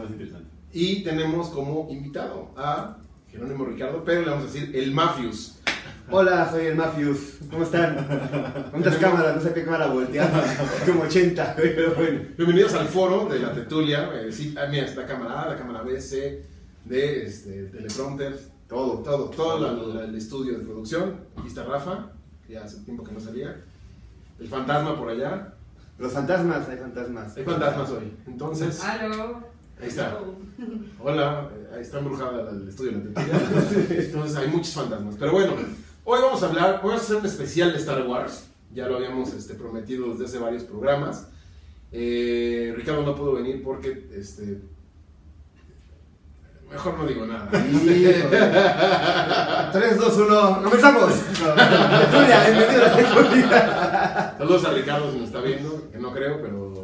Está más interesante. Y tenemos como invitado a Jerónimo Ricardo, pero le vamos a decir el Mafius. Hola, soy el Mafius. ¿Cómo están? ¿Cuántas cámaras? No sé qué cámara voltear. Como 80, pero bueno. Bienvenidos al foro de La Tetulia. Eh, sí, ah, mira, está la cámara A, la cámara B, C, D, este, teleprompter, todo, todo, todo la- la- el estudio de producción. Aquí está Rafa, que ya hace tiempo que no salía. El fantasma por allá. Los fantasmas, hay fantasmas. Hay fantasmas hoy. Entonces, Aló. Ahí está. Hola, eh, ahí está embrujada el estudio de la. Entonces hay muchos fantasmas. Pero bueno, hoy vamos a hablar, hoy vamos a hacer un especial de Star Wars. Ya lo habíamos este, prometido desde hace varios programas. Eh, Ricardo no pudo venir porque, este, mejor no digo nada. 3, 2, 1, ¡comenzamos! A. Saludos a Ricardo si nos está viendo, que no creo, pero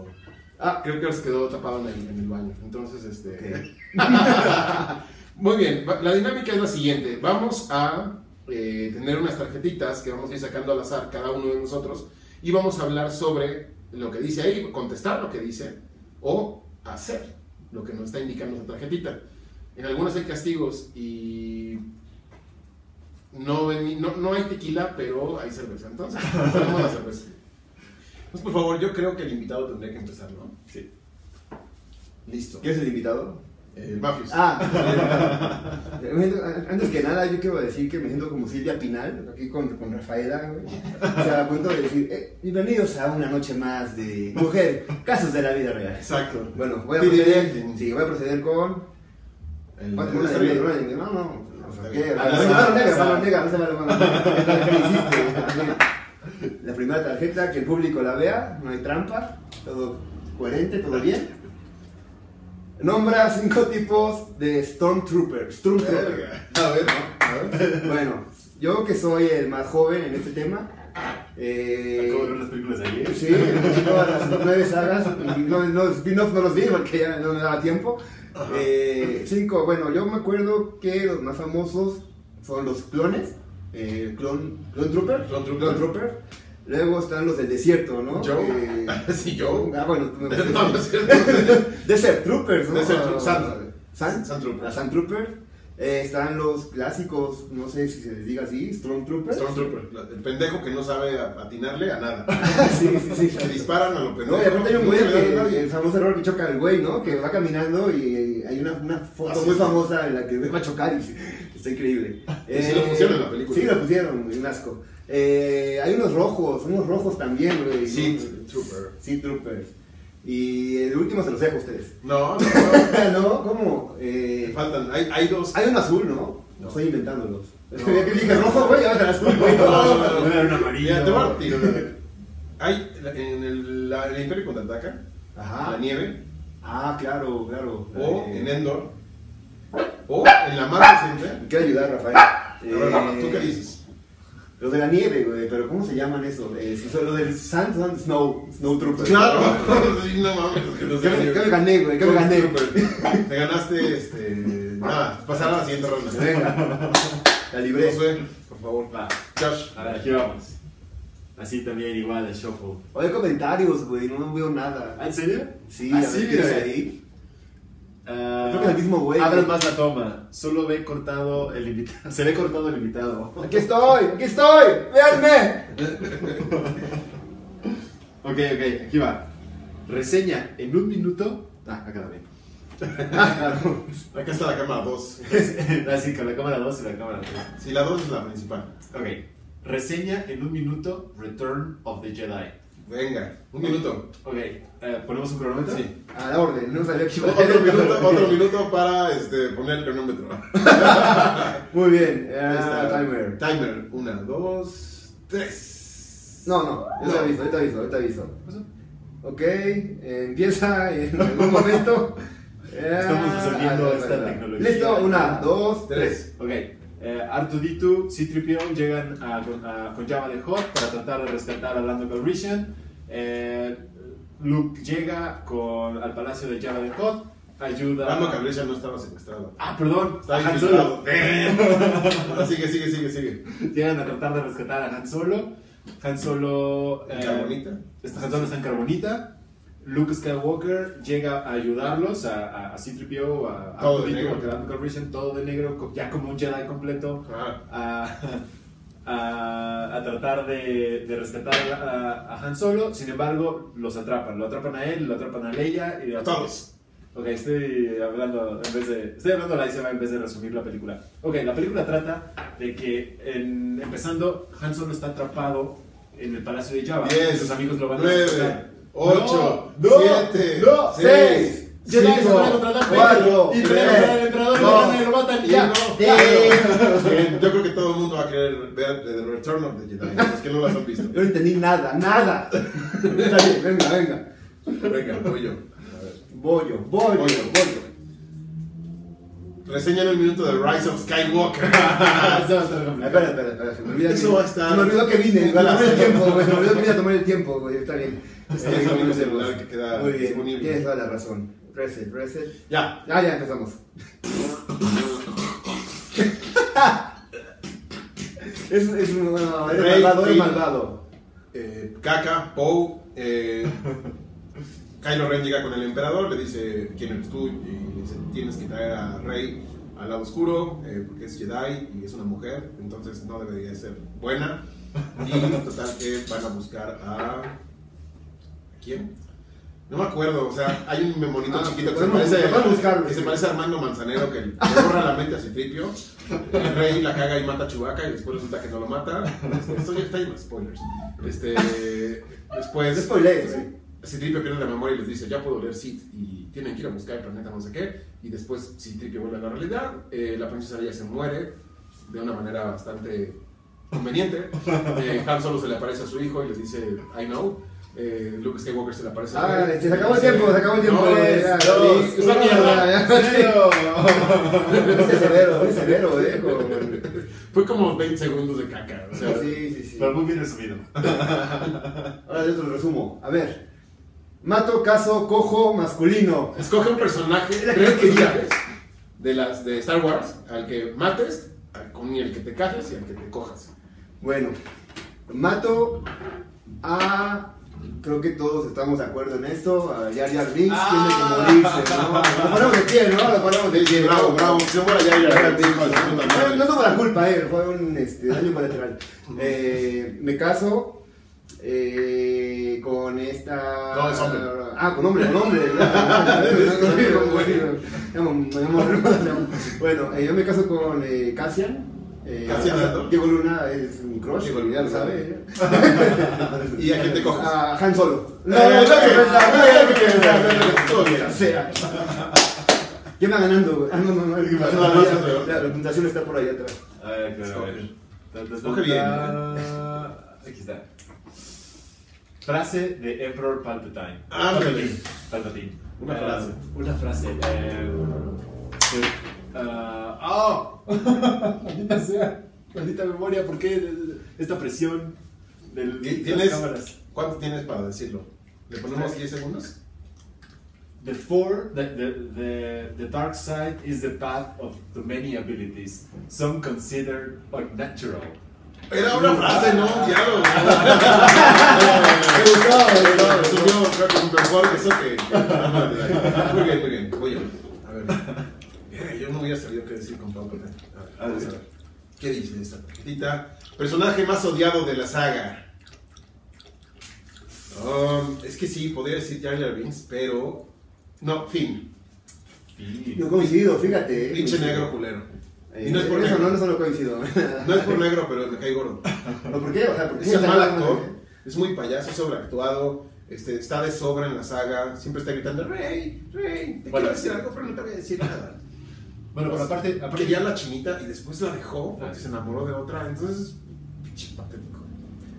Ah, creo que se quedó tapado en el, en el baño. Entonces, este... Muy bien, la dinámica es la siguiente. Vamos a eh, tener unas tarjetitas que vamos a ir sacando al azar cada uno de nosotros y vamos a hablar sobre lo que dice ahí, contestar lo que dice o hacer lo que nos está indicando esa tarjetita. En algunas hay castigos y no, no, no hay tequila, pero hay cerveza. Entonces, tenemos la cerveza. Entonces, por favor, yo creo que el invitado tendría que empezar, ¿no? Sí. Listo. ¿quién es el invitado? El Mafius. Ah, eh, siento- antes que nada, yo quiero decir que me siento como Silvia Pinal, aquí con, con Rafaela, güey. O sea, a punto de decir, eh, bienvenidos a una noche más de mujer, casos de la vida real. Exacto. Bueno, voy a proceder, sí, voy a proceder con El, No, no. ¿qué? Ah, La sí, mano sí, negra, sí. mano negra, no se vale mano negra. ¿Qué hiciste? La primera tarjeta, que el público la vea, no hay trampa, todo coherente, todo bien. Nombra cinco tipos de Stormtrooper. Stormtrooper. A ver, a ver. Bueno, yo que soy el más joven en este tema. Eh, Acabo de ver las películas ayer. Sí, todas las nueve sagas no, no, spin-off no los vi porque ya no me daba tiempo. Eh, cinco, bueno, yo me acuerdo que los más famosos son los clones, eh, clon, clone Trooper, Clone Trooper. Clone Trooper. Luego están los del desierto, ¿no? Joe. Eh, Sí, yo. ah, bueno, tú me No, no cierto. Desert Troopers, ¿no? Desert Troopers, Sun. Sun, Sun Troopers. la Sun Troopers. Eh, están los clásicos, no sé si se les diga así, Stormtroopers. Stormtrooper. El pendejo que no sabe atinarle a nada. sí, sí, sí. Que disparan a lo pendejo. No, y aparte hay un güey Nunca le dan a que, nadie. el famoso error que choca al güey, ¿no? Que va caminando y hay una, una foto sí, muy sí. famosa en la que va a chocar y está increíble. Sí lo pusieron en la película. Sí, lo pusieron, un asco. Eh, hay unos rojos, unos rojos también, güey. ¿no? Sith Trooper. Sith Troopers. Y el último se los dejo a ustedes. No, no, no. ¿Cómo? Eh, Faltan. Hay, hay dos. hay un azul, ¿no? No. Estoy inventándolos. No. Que dije rojo, güey, ahora el azul, güey. No, no, No, no, no. Voy a dar un amarillo. Mira, te voy a tirar. Hay en el, la- el Imperio contraataca. La Ajá. nieve. Ah, claro, claro. O Eh, en Endor. O en la reciente. Me quiero ayudar, Rafael. Rafa, ¿tú Eh, qué dices? Los de la nieve, güey, pero ¿cómo se llaman eso? Eh, los del Sand son Snow, Snow Troopers. Claro, sí, no mames, que no ¿Qué sé. me, qué me gané, güey? ¿Qué me gané? Te ganaste, este. Nada, pasar a la siguiente ronda. Venga. La libré. Por favor. Va. Josh. A ver, aquí vamos. Así también igual el shuffle. Oye, comentarios, güey, no veo nada. ¿Ah, ¿En serio? Sí, Ah, a sí, ver, ¿qué dice mira. ahí? Ah, Creo que es el mismo güey. Abran más la toma. Solo ve cortado el invitado. Se ve cortado el invitado. Aquí estoy, aquí estoy, véanme. Ok, ok, aquí va. Reseña en un minuto. Ah, acá la ven. Acá está la cámara 2. Así con la cámara 2 y la cámara 3. Sí, la 2 es la principal. Ok. Reseña en un minuto Return of the Jedi. Venga, un minuto. Ok, eh, ¿ponemos un cronómetro? Sí. A la orden, no salió aquí. Otro minuto, otro minuto para este, poner el cronómetro. Muy bien, Ahí está. timer. Timer. Una, dos, tres. No, no, yo te No. aviso, yo te aviso, yo te aviso. Ok, eh, empieza en algún momento. Estamos resolviendo Ah, esta tecnología. Listo, una, dos, tres. Tres. Ok, eh, R2D2, C-3PO llegan a, a- con Java de Hot para tratar de rescatar a Lando Calrissian. Eh, Luke llega con, al palacio de Java de Hot ayuda. Lando Calrissian no estaba secuestrado. Ah, perdón. Estaba Han Solo. sigue, sigue, sigue, sigue. Llegan a tratar de rescatar a Han Solo. Han Solo. ¿En eh, Carbonita? Está, Han Solo está en Carbonita. Luke Skywalker llega a ayudarlos a, a, a C-3PO, a, a Todo de Todito, negro. a todo de negro, ya como un Jedi completo. Ah, a, a, a tratar de, de rescatar a, a Han Solo, sin embargo, los atrapan. Lo atrapan a él, lo atrapan a Leia y a todos. Ok, estoy hablando en vez de. Estoy hablando la ICMA en vez de resumir la película. Ok, la película trata de que en- empezando, Han Solo está atrapado en el palacio de Jabba. Diez, Sus amigos lo van a rescatar. Ocho, No, siete, no, seis, Jedi se cinco, pelean contra Darth Vader, cuatro, y tres, y lo dos, y lo matan y ya. Yo creo que todo el mundo va a querer ver The Return of the Jedi. Los que no las han visto. Yo no entendí nada, nada. Está bien, venga, venga. Venga, voy yo. Bollo, bollo, Bollo. bollo. Reseñan el minuto de Rise of Skywalker. Espera, espera, espera. Se me olvida Eso que, va a estar- Se me olvidó que vine. Se me olvidó que vine a tomar el tiempo, güey. Está bien. En el celular que queda Muy bien. disponible. Tienes toda la razón. Reset, reset. Ya. Ah, ya empezamos. es, es es Rey, malvado, es Finn. malvado. Eh, Kaka, Poe, eh, Kylo Ren llega con el emperador, le dice quién eres tú y le dice tienes que traer a Rey al lado oscuro eh, porque es Jedi y es una mujer, entonces no debería ser buena. Y total que van a buscar a... ¿a ¿Quién? No me acuerdo, o sea, hay un memonito Ah, chiquito que se, parece, buscarlo. que se parece a Armando Manzanero que le borra la mente a Citripio. El rey la caga y mata a Chewbacca y después resulta que no lo mata. Esto ya está de spoilers. Este, después, No spoilees, güey. Citripio pierde la memoria y les dice, ya puedo leer Sith y tienen que ir a buscar el planeta no sé qué. Y después Citripio vuelve a la realidad. Eh, la princesa Leia se muere de una manera bastante conveniente. Eh, Han Solo se le aparece a su hijo y les dice, I know. Eh, Luke Skywalker se le aparece Ah, se acabó el tiempo, se acabó el tiempo. Ya, dos, ya, esa ya, mierda. ya. Fuiste severo, fuiste severo, eh. Fue como 20 segundos de caca. O sea, Sí, sí, sí. Pero muy bien resumido. Ahora yo te lo resumo. A ver. Mato, caso, cojo, masculino. Escoge un personaje, tres personajes de, las, de Star Wars, al que mates, al- con el que te cases y al que te cojas. Bueno, mato a. Creo que todos estamos de acuerdo en esto. A Jar Jar Binks tiene que morirse, ¿no? Lo ponemos de pie, ¿no? Lo ponemos de pie. bravo, bravo. Se muera ya, ya, Jar Jar ya, Binks, ¿no? No, la culpa, eh. Fue un este, daño colateral. Eh, me caso. eh, con esta. No, es hombre. Ah, con hombre, con hombre. bueno, eh, yo me caso con eh, Cassian. Eh, Cassian Andor. Diego Luna es mi crush, Diego ya lo Luna. sabe. ¿Y a quién te cojas? A Han Solo. No, Eh, no, no, eh. ¿Quién va ganando? Ah, no, no, no. La representación está por ahí atrás. A ver, a ver. Escoge. Bien. Aquí está. Frase de Emperor Palpatine. Ándale. Palpatine. Una Eh, frase. Una frase. Ah, ¡Oh! Maldita sea. Maldita memoria. ¿Por qué esta presión del, ¿Y de las ¿Tienes, cámaras? ¿Cuánto tienes para decirlo? ¿Le ponemos 10 segundos? The four, the, the, the, the dark side is the path of the many abilities, some considered unnatural. Era una frase, no un diálogo. Me gustó, me gustó. Creo que mejor eso que. Muy bien, muy bien. Voy yo. A ver. No hubiera sabido qué decir con Pablo. A ver, vamos a ver. ¿Qué dice esta tarjetita? Personaje más odiado de la saga. Um, es que sí, podría decir Jar Jar Binks, pero. No, Finn. Yo coincido, fíjate. eh. Pinche negro culero. Eh, Y no es por eso negro. no, no coincido. No es por negro, pero me cae gordo. ¿Pero por qué? O sea, ¿por qué? Es mal no- actor, es muy payaso, sobreactuado, este, está de sobra en la saga, siempre está gritando, Rey, Rey, te Bueno, quiero decir algo, pero no te voy a decir nada. Bueno, pero aparte, aparte Quería la chinita y después la dejó porque se enamoró de otra, entonces, pinche patético.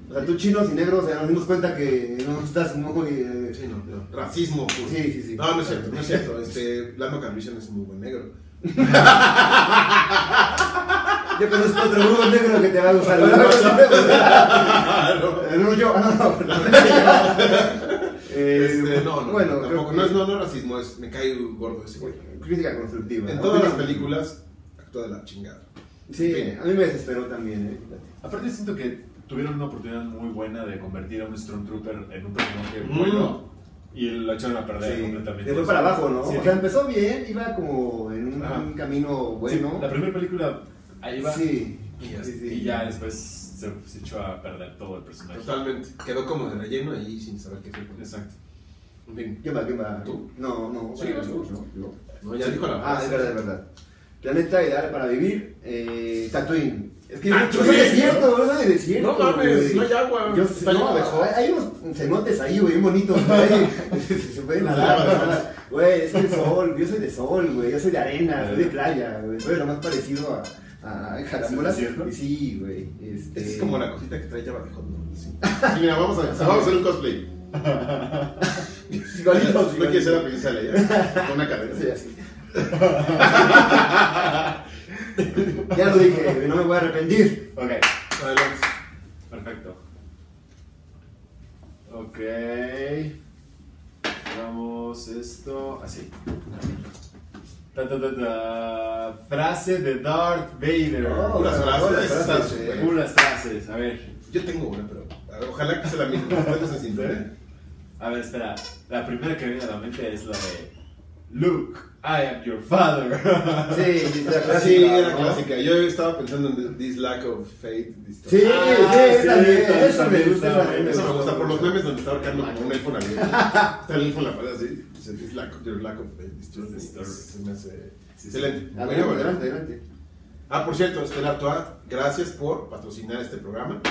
O sea, tú chinos y negros, o sea, nos dimos cuenta que no estás muy... eh, Sí, no, no, racismo puro. Sí, sí, sí. No, no es cierto, no es cierto. Este, Lando Calrissian es un muy buen negro. Yo conozco otro muy negro que te va a gustar. Eh, No, yo, no, no. Eh, Este, no, No, no, Bueno, no, creo tampoco. que- No, es, no, no racismo, es me cae gordo ese güey. Crítica constructiva. En ¿no? todas las películas actúa de la chingada. Sí, En fin. a mí me desesperó también, ¿eh? Aparte siento que tuvieron una oportunidad muy buena de convertir a un Stormtrooper en un personaje Mm. bueno y lo echaron a perder Sí, completamente. se fue para abajo, ¿no? Sí. O sea, empezó bien, iba como en un, un camino bueno. Sí, la primera película ahí va Sí, Y ya, sí, sí. y ya después se, se echó a perder todo el personaje. Totalmente. Quedó como de relleno ahí sin saber qué eso. Exacto. En fin. ¿Quién va? ¿Quién va? ¿Tú? No, no. Sí, bueno, tú. no, yo. No, ya dijo la Ah, es verdad, es verdad. Planeta ideal para vivir, eh, Tatooine. Es que yo Tatooine, soy desierto, yo soy de desierto. No mames, no hay agua. Yo, Está lleno no, de hot. hay, hay unos cenotes ahí, güey, bonitos, güey. se, pueden nadar. Güey, es que el sol, yo soy de sol, güey, yo soy de arena, soy de playa, güey. Soy lo más parecido a, a Carambola. ¿Sí, cierto? Y Sí, güey. Este... Es como la cosita que trae Java de Hot, ¿no? Sí. Sí, mira, vamos a, vamos a hacer un cosplay. Igualitos, No quiere ser la princesa Leia. Con una cadena. Sí, así. ya lo dije, no me voy a arrepentir. Ok, Adelante. perfecto. Ok. Vamos esto así. Ta, ta, ta, ta. Frase de Darth Vader. Oh, Puras frases. Puras frases, a ver. Yo tengo una, pero ojalá que sea la misma. A ver, espera. La primera que viene a la mente es la de Luke, I am your father. Sí, la clásica. Sí, era ¿no? clásica. Yo estaba pensando en this lack of faith. this- Sí, Ah, sí, sí, también, eso me gusta. Eso me gusta por los memes donde está ahorcando como un iPhone abierto. Está el iPhone la pared así. Dice, this lack of, your lack of me". Disturbs. Se me hace excelente. Adelante, adelante. Ah, por cierto, Estela Toa, gracias por patrocinar este programa.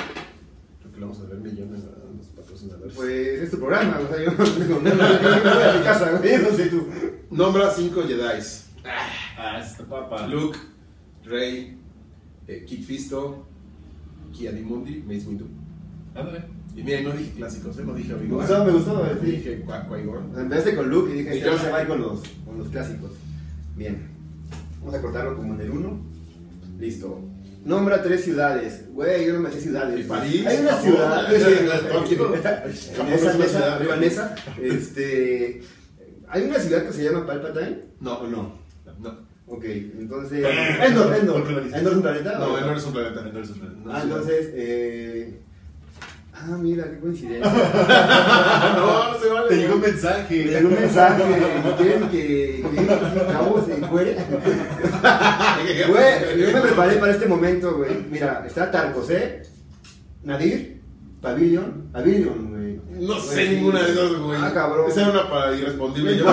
Que le vamos a ver millones a los patrocinadores. Pues es tu programa, o sea, yo no tengo nada, me a mi casa, güey, no sé tú. Nombra cinco Jedis. ah, esta papa. Luke, Rey, eh, Kit Fisto, Kiadimundi, Mace Windu. Ándale. Y miren, no dije clásicos, ¿eh? no dije Me Obi-Wan. gustó, me gustó, No sí. dije Qui- Qui-Gon. Empezaste con Luke y dije, Y este yo- no se va con los, con los clásicos. Bien. Vamos a cortarlo como en el 1. Listo. Nombra tres ciudades. Güey, yo no me sé ciudades. ¿Y París? Hay una ciudad. es una ciudad, mesa. Este. Hay una ciudad que se llama Palpatine. No, ¿O no? no. Ok, entonces. Eh, Endor, ¿por Endor. ¿Endor es un planeta? No, ¿O él no es un planeta. Endor es un planeta. Ah, entonces. Eh... Ah, mira, qué coincidencia. no, no se vale. Te llegó un Me mensaje. llegó un mensaje, me quieren que, que cabo se encuere. Güey, yo me preparé para este momento, güey. Mira, está Tarcosé, Nadir, Pavilion, Pavilion, güey. No sé Güey. ninguna de esas, güey. Ah, cabrón. Esa era una para irrespondible. No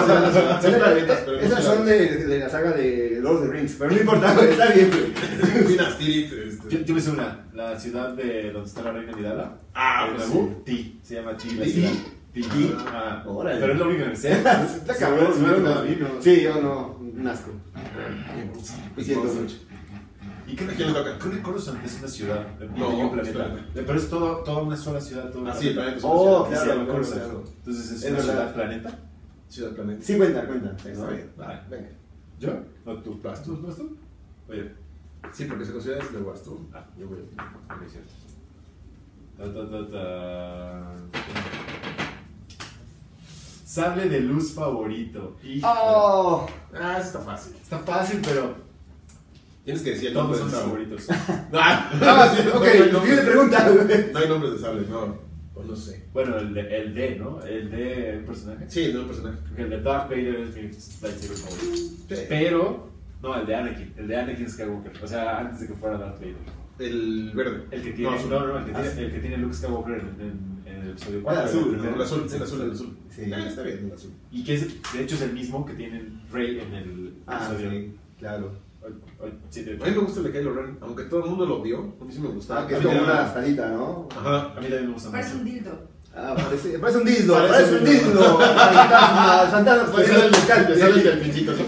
esas- son de, de la saga de Lord of the Rings, pero no importa, güey, está bien, güey. las- Minas Tirith, este. Yo, yo me sé una, la ciudad de donde está la reina Midala. Ah, en pues Naboo, Ti, se llama Ti la Ti. ciudad. Ti. Ah, Órale. pero es lo único que me sé. Está cabrón. Sí, yo no, un asco. Siento mucho. ¿Y qué ¿A quién le toca? Creo que Coruscant es una ciudad, No, un planeta. Pero es todo, toda una sola ciudad. Todo Ah, sí, el planeta. es una Oh, ciudad. Claro, claro, claro. Entonces es, Es una ciudad planeta. Ciudad planeta. Sí, cuenta, cuenta. Está bien. Vale, venga. ¿Yo? No, tú. Vas tú. ¿Vas tú? Oye. Sí, porque se considera luego vas tú. Ah. Yo voy. Ok, cierto. Ta, ta, ta, ta. Sable de luz favorito. Hijo. Oh, Ah, eso está fácil. Está fácil, pero Tienes que decir el todos nombre son mis sable. favoritos. Ah, ah, sí, no, ok, no pregunta, güey. No hay nombres de sable, no. O no sé. Bueno, el de, el de, ¿no? El de un personaje. Sí, no un personaje. Porque el de Darth Vader es mi lightsaber favorito. Sí. Pero, no, el de Anakin. El de Anakin Skywalker. O sea, antes de que fuera Darth Vader. El verde. El que tiene, No, no, azul. no, el, que tiene, el que tiene Luke Skywalker en, en- en el episodio 4. Ah, azul, No, el azul, el azul, el azul. Sí. Ah, está bien, el azul. Y que es, de hecho es el mismo que tiene Rey en el Ah, episodio. sí, claro. A mí me gusta el de Kylo Ren, aunque todo el mundo lo odió. A mí sí me gustaba. Ah, que es como me- una aspadita, ¿no? Ajá. A mí también me gusta Parece un dildo. Ah, parece, parece un dildo, Parece parece, un dildo. Fantasma, fantasma, Pues sale el sale el delfincito.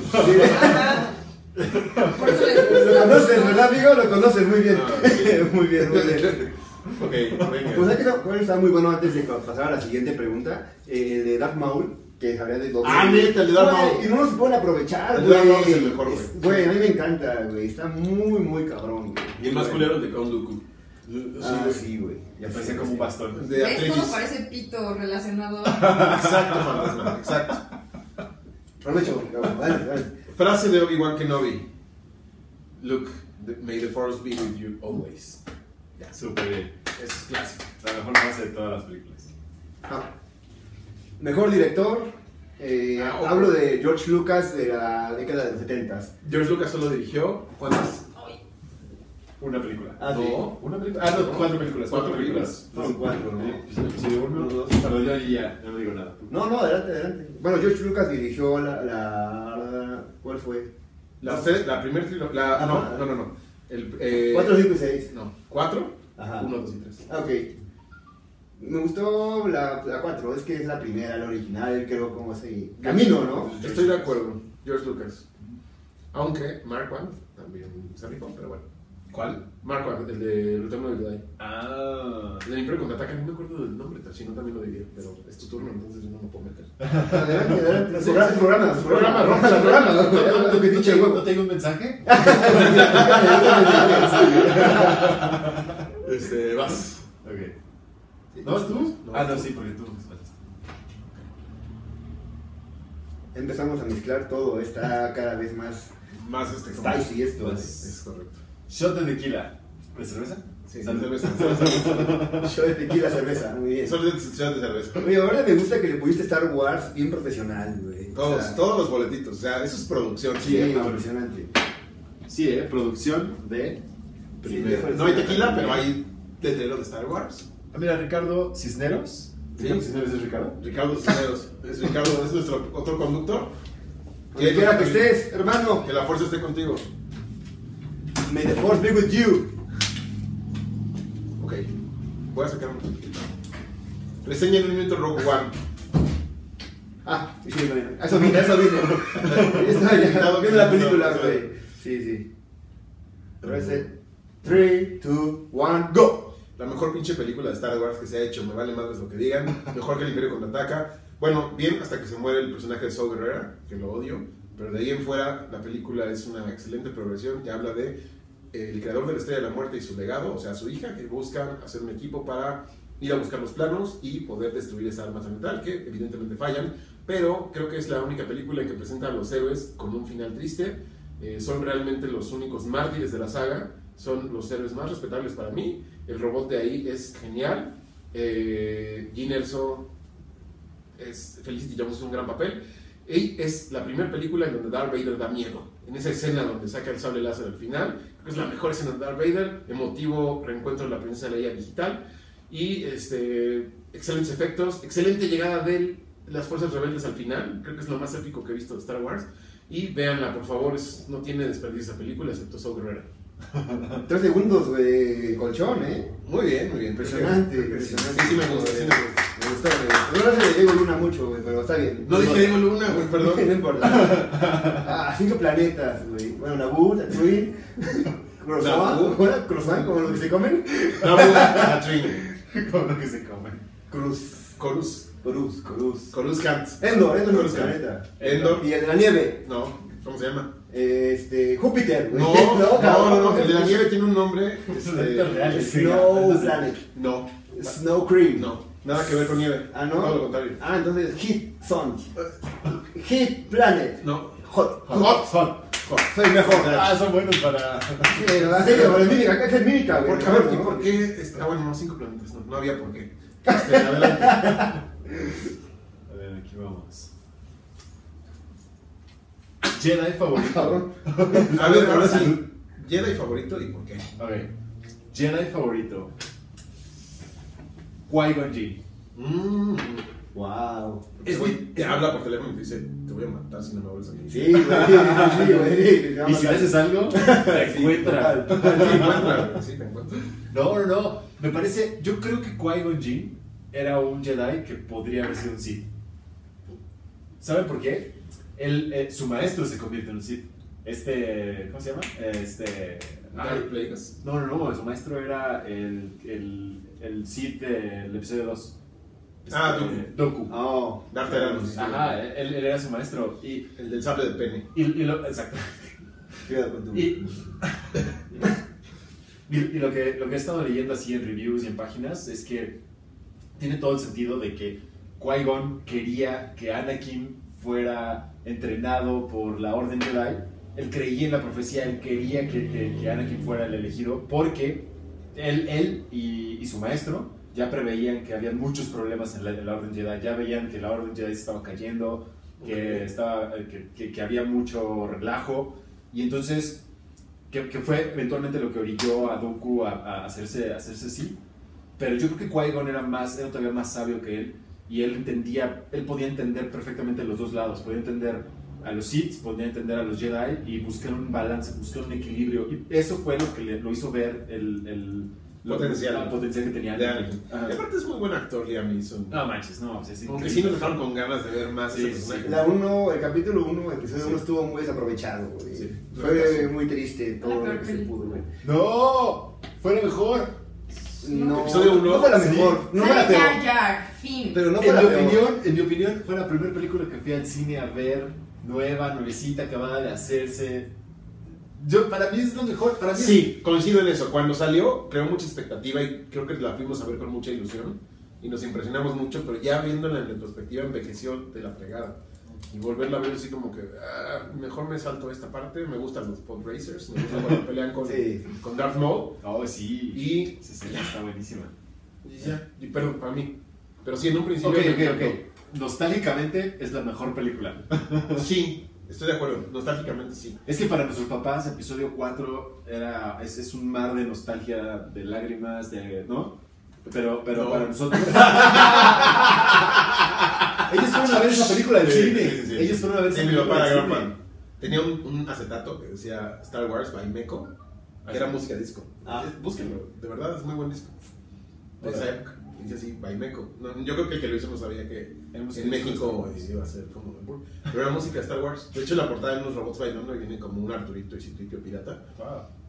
Por eso les Lo gusta. conoces, ¿verdad, amigo? Lo conoces muy bien. Ah, sí. muy bien, muy bien. Ok, Pues venga. hay que cuál está muy bueno antes de pasar a la siguiente pregunta. Eh, el de Darth Maul, que sabía de doble. Ah, neta, el de Darth Maul. Y no lo se pueden aprovechar, güey. Darth Maul es el mejor, güey. Güey, a mí me encanta, güey. Está muy, muy cabrón, güey. Y el más culero de Count Dooku. Ah, sí, güey. Ya parecía como un bastón. De ¿Ves? parece pito relacionado. Exacto, fantasma, exacto. Provecho, cabrón. Dale, dale. Frase de Obi-Wan Kenobi. Luke, the- may the force be with you always. Ya, Súper bien. es clásico. La mejor frase de todas las películas. Ah. Mejor director. eh, Ah, hablo de George Lucas de la década de los 70 George Lucas solo dirigió. ¿Cuántas? Una película. Ah, sí. no. Una película. Ah, no, cuatro películas. Cuatro Cuatro películas. Fueron cuatro, ¿no? Episodio uno, Uno, dos. Pero yo ahí ya, ya no digo nada. No, no, adelante, adelante. Bueno, George Lucas dirigió la. la ¿Cuál fue? La, la primera trilogía. Ah, no, no. no. El, eh, 4, 5 y 6. No, cuatro. Ajá. Uno, dos y tres. Ah, ok. Me gustó la 4, es que es la primera, la original, creo como así. Camino, ¿no? Estoy de acuerdo. George Lucas. Aunque Mark One también se rifó, pero bueno. ¿Cuál? Mark One, el de Retorno del Jedi. Ah. El del Imperio Contraataca, no me acuerdo del nombre, si no también lo diría, pero es tu turno, entonces yo no me puedo meter. Adelante, adelante. Sí, Programa, sí. programa, Programa, programa, programa. ¿No, Lo te- huevo. ¿No te digo un mensaje? Este, vas. Ok. ¿No es tú? Ah, no, sí, porque tú. Empezamos a mezclar todo, está cada vez más Más este, spicy esto. Más. Es correcto. Shot de tequila. ¿De cerveza? Sí, Salud. cerveza, de tequila, cerveza, muy bien. Solo de shot de cerveza. Oye, ahora me gusta que le pusiste Star Wars bien profesional, güey. O Todos, sea, todos los boletitos, o sea, eso es producción. Sí, sí, impresionante. Sí, eh. Producción de. Primero. No hay tequila, pero hay letrero de Star Wars. Ah, mira, Ricardo Cisneros. Sí. Ricardo Cisneros es Ricardo. Ricardo Cisneros. Es Ricardo, es nuestro otro conductor. Donde quiera que estés, hermano. Que la fuerza esté contigo. May the force be with you. Ok, voy a sacar un poquito. Reseña en un minuto Rogue One. Ah, sí, bueno. Eso vine, eso vine. Estaba viendo la película, güey. Sí, sí. Reset. 3, 2, 1, go. La mejor pinche película de Star Wars que se ha hecho, me vale más lo que digan. Mejor que el Imperio contraataca. Bueno, bien hasta que se muere el personaje de Saw Gerrera, que lo odio. Pero de ahí en fuera, la película es una excelente progresión y habla de el creador de la Estrella de la Muerte y su legado, o sea, su hija, que buscan hacer un equipo para ir a buscar los planos y poder destruir esa arma mental, que evidentemente fallan. Pero creo que es la única película en que presenta a los héroes con un final triste. Eh, son realmente los únicos mártires de la saga. Son los héroes más respetables para mí. El robot de ahí es genial. Eh, Gene es Felicity Jones es un gran papel. Y es la primera película en donde Darth Vader da miedo. En esa escena donde saca el sable láser al final, es la mejor escena de Darth Vader. Emotivo reencuentro de la princesa Leia digital. Y este, excelentes efectos, excelente llegada de las fuerzas rebeldes al final. Creo que es lo más épico que he visto de Star Wars. Y véanla, por favor, no tiene desperdicio esa película, excepto Saw Gerrera. Tres segundos de colchón, ¿eh? Muy bien, muy bien. Impresionante, Sí, impresionante. sí, me gusta, sí me gusta. Me gustó, me gustó. No se le Diego Luna mucho, güey, pero está bien. No dije Diego Luna, güey, No perdón. importa. Ah, cinco planetas, güey. Bueno, Naboo, Tatooine, Croissant. Croissant, como lo que se comen. Naboo, Tatooine. Como lo que se come. Cruz. Corus. Corus, Corus. Corus Kant. Endor, Endor Corus. Endor. Y el de la nieve. No, ¿cómo se llama? Este, Júpiter, güey. No, no, no, no, el de la nieve tiene un nombre. Es este. Snow Planet. No, Snow Cream. no, nada que ver con nieve. Ah, ¿no? Todo lo contrario. Ah, entonces Heat Sun. Heat Planet. No. Hot. Hot. Hot. Hot. Soy mejor. Ah, son buenos para. Sí, pero es mímica, acá es mímica, güey. A ver, ¿y por qué? ah, bueno, no, cinco planetas, no, no había por qué. Este, adelante. A ver, aquí vamos. Jedi favorito. A ver, ahora sí. Jedi favorito y por qué. A ver. Jedi favorito. Qui-Gon Jinn. Mm. Wow. Es güey, te habla por teléfono y te dice, te voy a matar si no me vuelves a mí. Sí, güey, sí, güey. Y si haces algo, te Sí, encuentra. te encuentra, sí, te encuentra. No, no, no. Me parece. Yo creo que Qui-Gon Jinn era un Jedi que podría haber sido un Sith. ¿Saben por qué? Él, eh, su maestro se convierte en un Sith. Este. ¿Cómo se llama? Este. Darth Plagueis. No, no, no. Su maestro era el, el, el Sith del episodio 2. Ah, Este, Dooku. Oh. Darth Tyrannus. Ajá, él, él era su maestro. Y, El del sable de pene. y, y lo, exacto. Y lo, que, lo que he estado leyendo así en reviews y en páginas es que tiene todo el sentido de que Qui-Gon quería que Anakin fuera entrenado por la Orden Jedi. Él creía en la profecía, él quería que, que- que Anakin fuera el elegido porque él, él y, y su maestro ya preveían que había muchos problemas en la, en la Orden Jedi, ya veían que la Orden Jedi se estaba cayendo, que, estaba, eh, que, que- había mucho relajo y entonces que, que fue eventualmente lo que orilló a Dooku a, a hacerse, a hacerse así. Pero yo creo que Qui-Gon era, más, era todavía más sabio que él y él entendía, él podía entender perfectamente los dos lados, podía entender a los Sith, podía entender a los Jedi y buscar un balance, buscar un equilibrio. Y eso fue lo que le, lo hizo ver el, el lo- Potencial. el potencial que tenía. De Anakin. Ajá. Y aparte es muy buen actor Liam Neeson. No manches, no, o sea, es Aunque sí nos dejaron con ganas de ver más Sí, ese sí. La 1, el capítulo 1, episodio Sí. 1 estuvo muy desaprovechado, güey. Sí. Fue muy triste todo lo que se pudo, güey. No, fue lo mejor. No, Episodio uno, no fue la sí. mejor, no fue la peor. Jar Jar, fin. Pero no fue en, la mi peor. opinión, en mi opinión, fue la primera película que fui al cine a ver, nueva, nuevecita, acabada de hacerse. Yo, para mí es lo mejor, para mí es- Sí, coincido en eso. Cuando salió, creó mucha expectativa y creo que la fuimos a ver con mucha ilusión y nos impresionamos mucho, pero ya viéndola en retrospectiva envejeció de la fregada. Y volverla a ver así como que, ah, mejor me salto esta parte, me gustan los pod racers, me gusta cuando pelean con, Sí. con Darth Maul Oh, sí. y, Sí, sí, está buenísima. y ya, y, pero para mí. Pero sí, en un principio... Ok, ok, ok. Nostálgicamente es la mejor película. Sí, estoy de acuerdo, nostálgicamente sí. Es que para nuestros papás, episodio 4 era, es, es un mar de nostalgia, de lágrimas, de, ¿no? Pero, pero No. para nosotros. Ellos fueron a ver esa película del cine. Ellos fueron a ver esa mi película del gran fan. Tenía un, un acetato que decía Star Wars by Meco, que era música disco. Ah. Eh, Búsquenlo, de verdad es muy buen disco. De esa época. Dice así, by Meco. No, yo creo que el que lo hizo no sabía que en de México iba a ser como. Pero era música de Star Wars. De hecho, la portada de unos robots bailando y viene como un Arturito y Citripio pirata.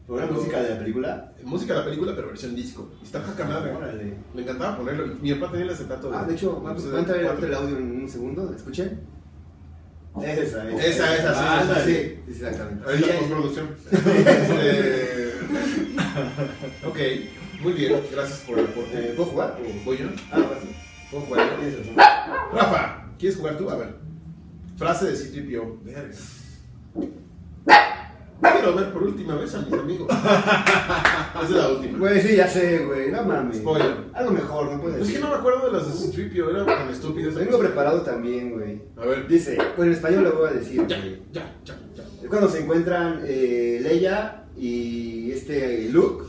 ¿Fue la música de la película? Música de la película, pero versión disco. Y está poca madre. Órale. Me encantaba ponerlo. Mi papá tenía el acetato Ah, de hecho, va a entrar el audio en un segundo, ¿escuchen? Esa, esa. Esa, esa, sí, Ah, esa, sí. sí, sí, exactamente. Ahí la postproducción. Este, ok, muy bien, gracias por el eh, aporte. ¿Puedo jugar? ¿Voy yo? Ah, sí. ¿Puedo jugar. Rafa, ¿quieres jugar tú? A ver. Frase de C-3PO. Verga. Quiero ver por última vez a mis amigos. Esa es la última. Güey, sí, ya sé, güey, no mames. Spoiler. Algo mejor, no puedes Es que no me acuerdo de las de C-3PO, era tan estúpido. esa Vengo preparado también, güey. A ver. Dice, bueno, en español lo voy a decir, Ya, güey. ya, ya, ya. Es cuando se encuentran eh, Leia y este Luke,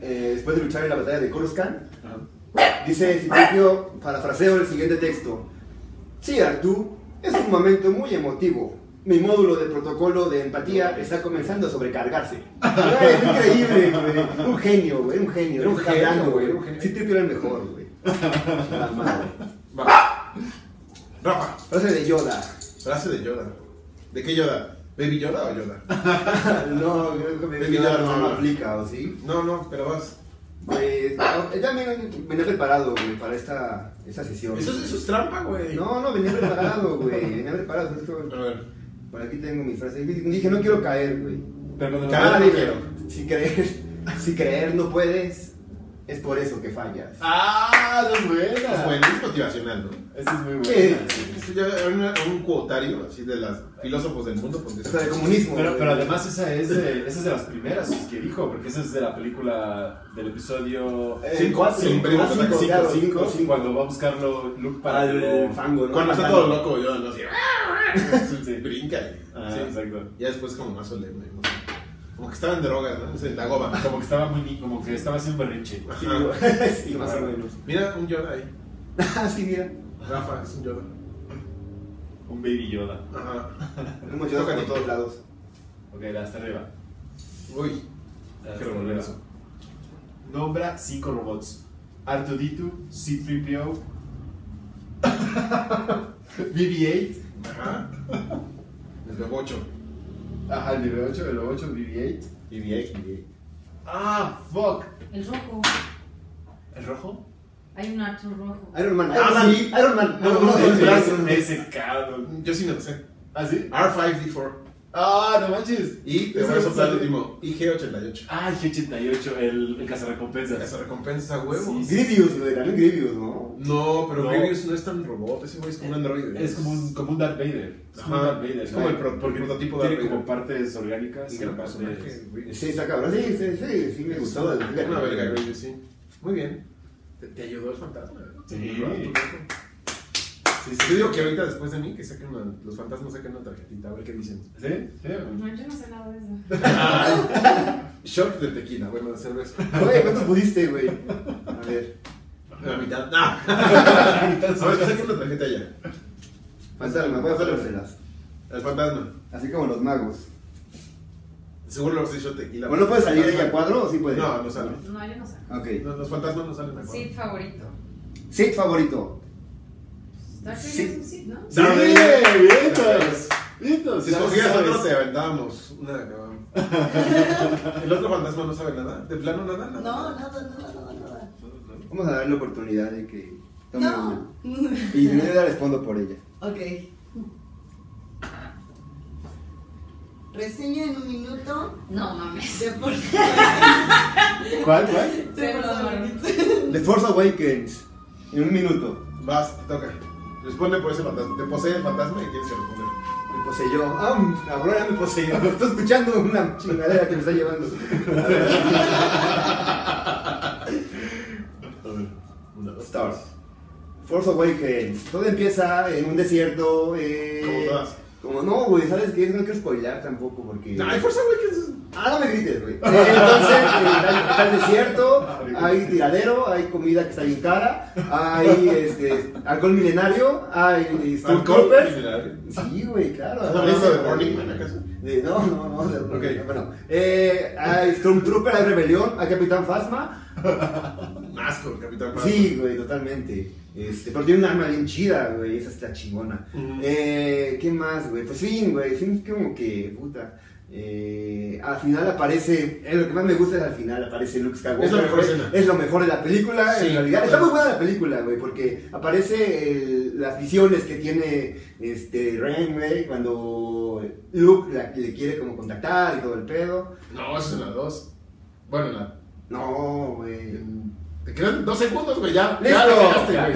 eh, después de luchar en la batalla de Coruscant, dice Citripio, parafraseo el siguiente texto. Sí, Artú, es un momento muy emotivo. Mi módulo de protocolo de empatía está comenzando a sobrecargarse. Es increíble, güey. Un genio, güey, un genio. Era un genio, güey, genio. Citripio era el mejor, güey. La madre. Va. Rafa, Frase de Yoda. frase de Yoda. ¿De qué Yoda? ¿Baby Yoda o Yoda? No, yo creo que Baby Yoda Yoda no, no, aplica, ¿o sí? No, no, pero vas. Pues, me, venía preparado, güey, para esta, esta sesión. Eso, es- eso es trampa, güey. No, no, venía preparado, güey. Venía preparado. es que, A ver. Por aquí tengo mi frase. Dije, no quiero caer, güey. Pero cuando Cada Ah, no dije, quiero. Si creer, si creer no puedes, es por eso que fallas. ¡Ah! ¡No es buena! Es bueno, es motivacional, ¿no? Esa es muy buena. Sí. Es ya una- un cuotario así de los filósofos del mundo. Porque O sea, de comunismo. Pero, pero además esa es, de, esa es de las primeras que dijo, porque esa es de la película del episodio Eh, cinco, cuatro, sí, cinco, Imperio ah, cinco, Contraataca. claro, cinco, cinco, cinco. cuando va a buscarlo Luke para que lo- fango, ¿no? Cuando está todo loco, yo no sé. Sí. Brinca. y- Ah, sí. exacto. Ya después, como más solemne. no sé. Como que estaba en drogas, ¿no? En la goba. Como que estaba muy como que estaba haciendo un berrinche. Sí, Ajá. güey. sí, más o menos. Mira un Yoda ahí. Ah, sí, mira. Rafa, es un Yoda. Un baby Yoda. Ajá. Tenemos Yoda por todos lados. Ok, hasta arriba. Uy, Hasta qué revolver arriba. eso. Nombra cinco robots. R2D2, C3PO, BB-8, Ajá. El bebocho. ajá, el BB-8, el BB-8, BB-8. Y bien, y bien. Ah, fuck. El rojo. ¿El rojo? Hay un Arthur rojo. Iron Man. Ah, Iron Man. sí. Iron Man. No, no, ese- ese- ese- Ese cabrón. Yo sí me lo sé. ¿Ah, sí? R5D4. Ah, no manches. Y te voy a soplar el último. IG88. Ah, el G88, el, el cazarrecompensas. Esa recompensa a huevo. Sí, sí. Grievous, güey, también Grievous, ¿no? No, pero No. Grievous no es tan robot. Ese güey es como un androide. Es como un, como un Darth Vader. Es como un. Darth Vader. Es como el pro- porque prototipo tiene Darth como Vader. partes orgánicas Y y gran partes... personaje, güey. Sí, está cabrón. Sí, sí, sí, sí, me gustó. Una verga, Grievous, sí. Muy bien. Te, te ayudó el fantasma. ¿no? Sí. Sí, Yo digo que ahorita después de mí que saquen una, los fantasmas saquen una tarjetita a ver qué dicen. ¿Sí? Sí. No, yo no sé nada de eso. Shot de tequila, bueno, de cerveza. Güey, ¿cuánto pudiste, güey? A ver. La mitad. No. A ver, que saquen una tarjeta ya. Fantasma, voy a hacérselas. El fantasma. Así como los magos. Seguro lo has shot tequila. Bueno, ¿no puede salir ella a cuadro o sí puede? No, no sale. No, yo no sé. Ok. Los fantasmas no salen a cuadro. Favorito. Sit favorito. Sí. es un Seed, ¿no? Sí, vientos. Vientos. Si escogías otro, te aventábamos. Una. El otro fantasma no sabe nada. De plano, nada. nada. No, nada, nada, nada, nada. Vamos a darle la oportunidad de que tome No. una. Y no le respondo por ella. Ok. Reseña en un minuto No mames. de por ¿Cuál, cuál? de Force Awakens. En un minuto. Vas, te toca. Responde por ese fantasma. Te posee el fantasma y tienes que responder. Me poseyó. Ah, cabrón, ya me poseyó. Estoy escuchando una chingadera que me está llevando. A ver. Una, dos, Star Wars. Force Awakens. Todo empieza en un desierto. Eh, todas. Como no, güey, ¿sabes qué? No quiero spoiler tampoco porque. Ay, Forza Awakens. Ah, no me grites, güey. Entonces, eh, está, el desierto, hay tiradero, hay comida que está bien cara, hay este, alcohol milenario, hay Alcohol. Milenario. Sí, güey, claro. ¿Estás hablando de Burning Man, acaso? No, no, no. de- Ok. Bueno, eh, hay Stormtrooper, hay Rebelión, hay Capitán Phasma. Asco, el Capitán Phasma. Sí, güey, totalmente. Este, pero tiene un arma bien chida, güey, esa está chingona. Eh, ¿Qué más, güey? Pues Finn, güey, Finn es como que, puta. Eh, al final aparece, eh, lo que más me gusta es al final aparece Luke Skywalker. Es la mejor. Es lo mejor de la película, Sí, en realidad. Está muy buena la película, güey, porque aparece el- las visiones que tiene este Ren, güey, cuando Luke la- le quiere como contactar y todo el pedo. No, eso es en la 2. Bueno, en la. No, güey. En- Te quedan dos segundos, güey. Ya, ¡Listo! ya la cagaste, güey.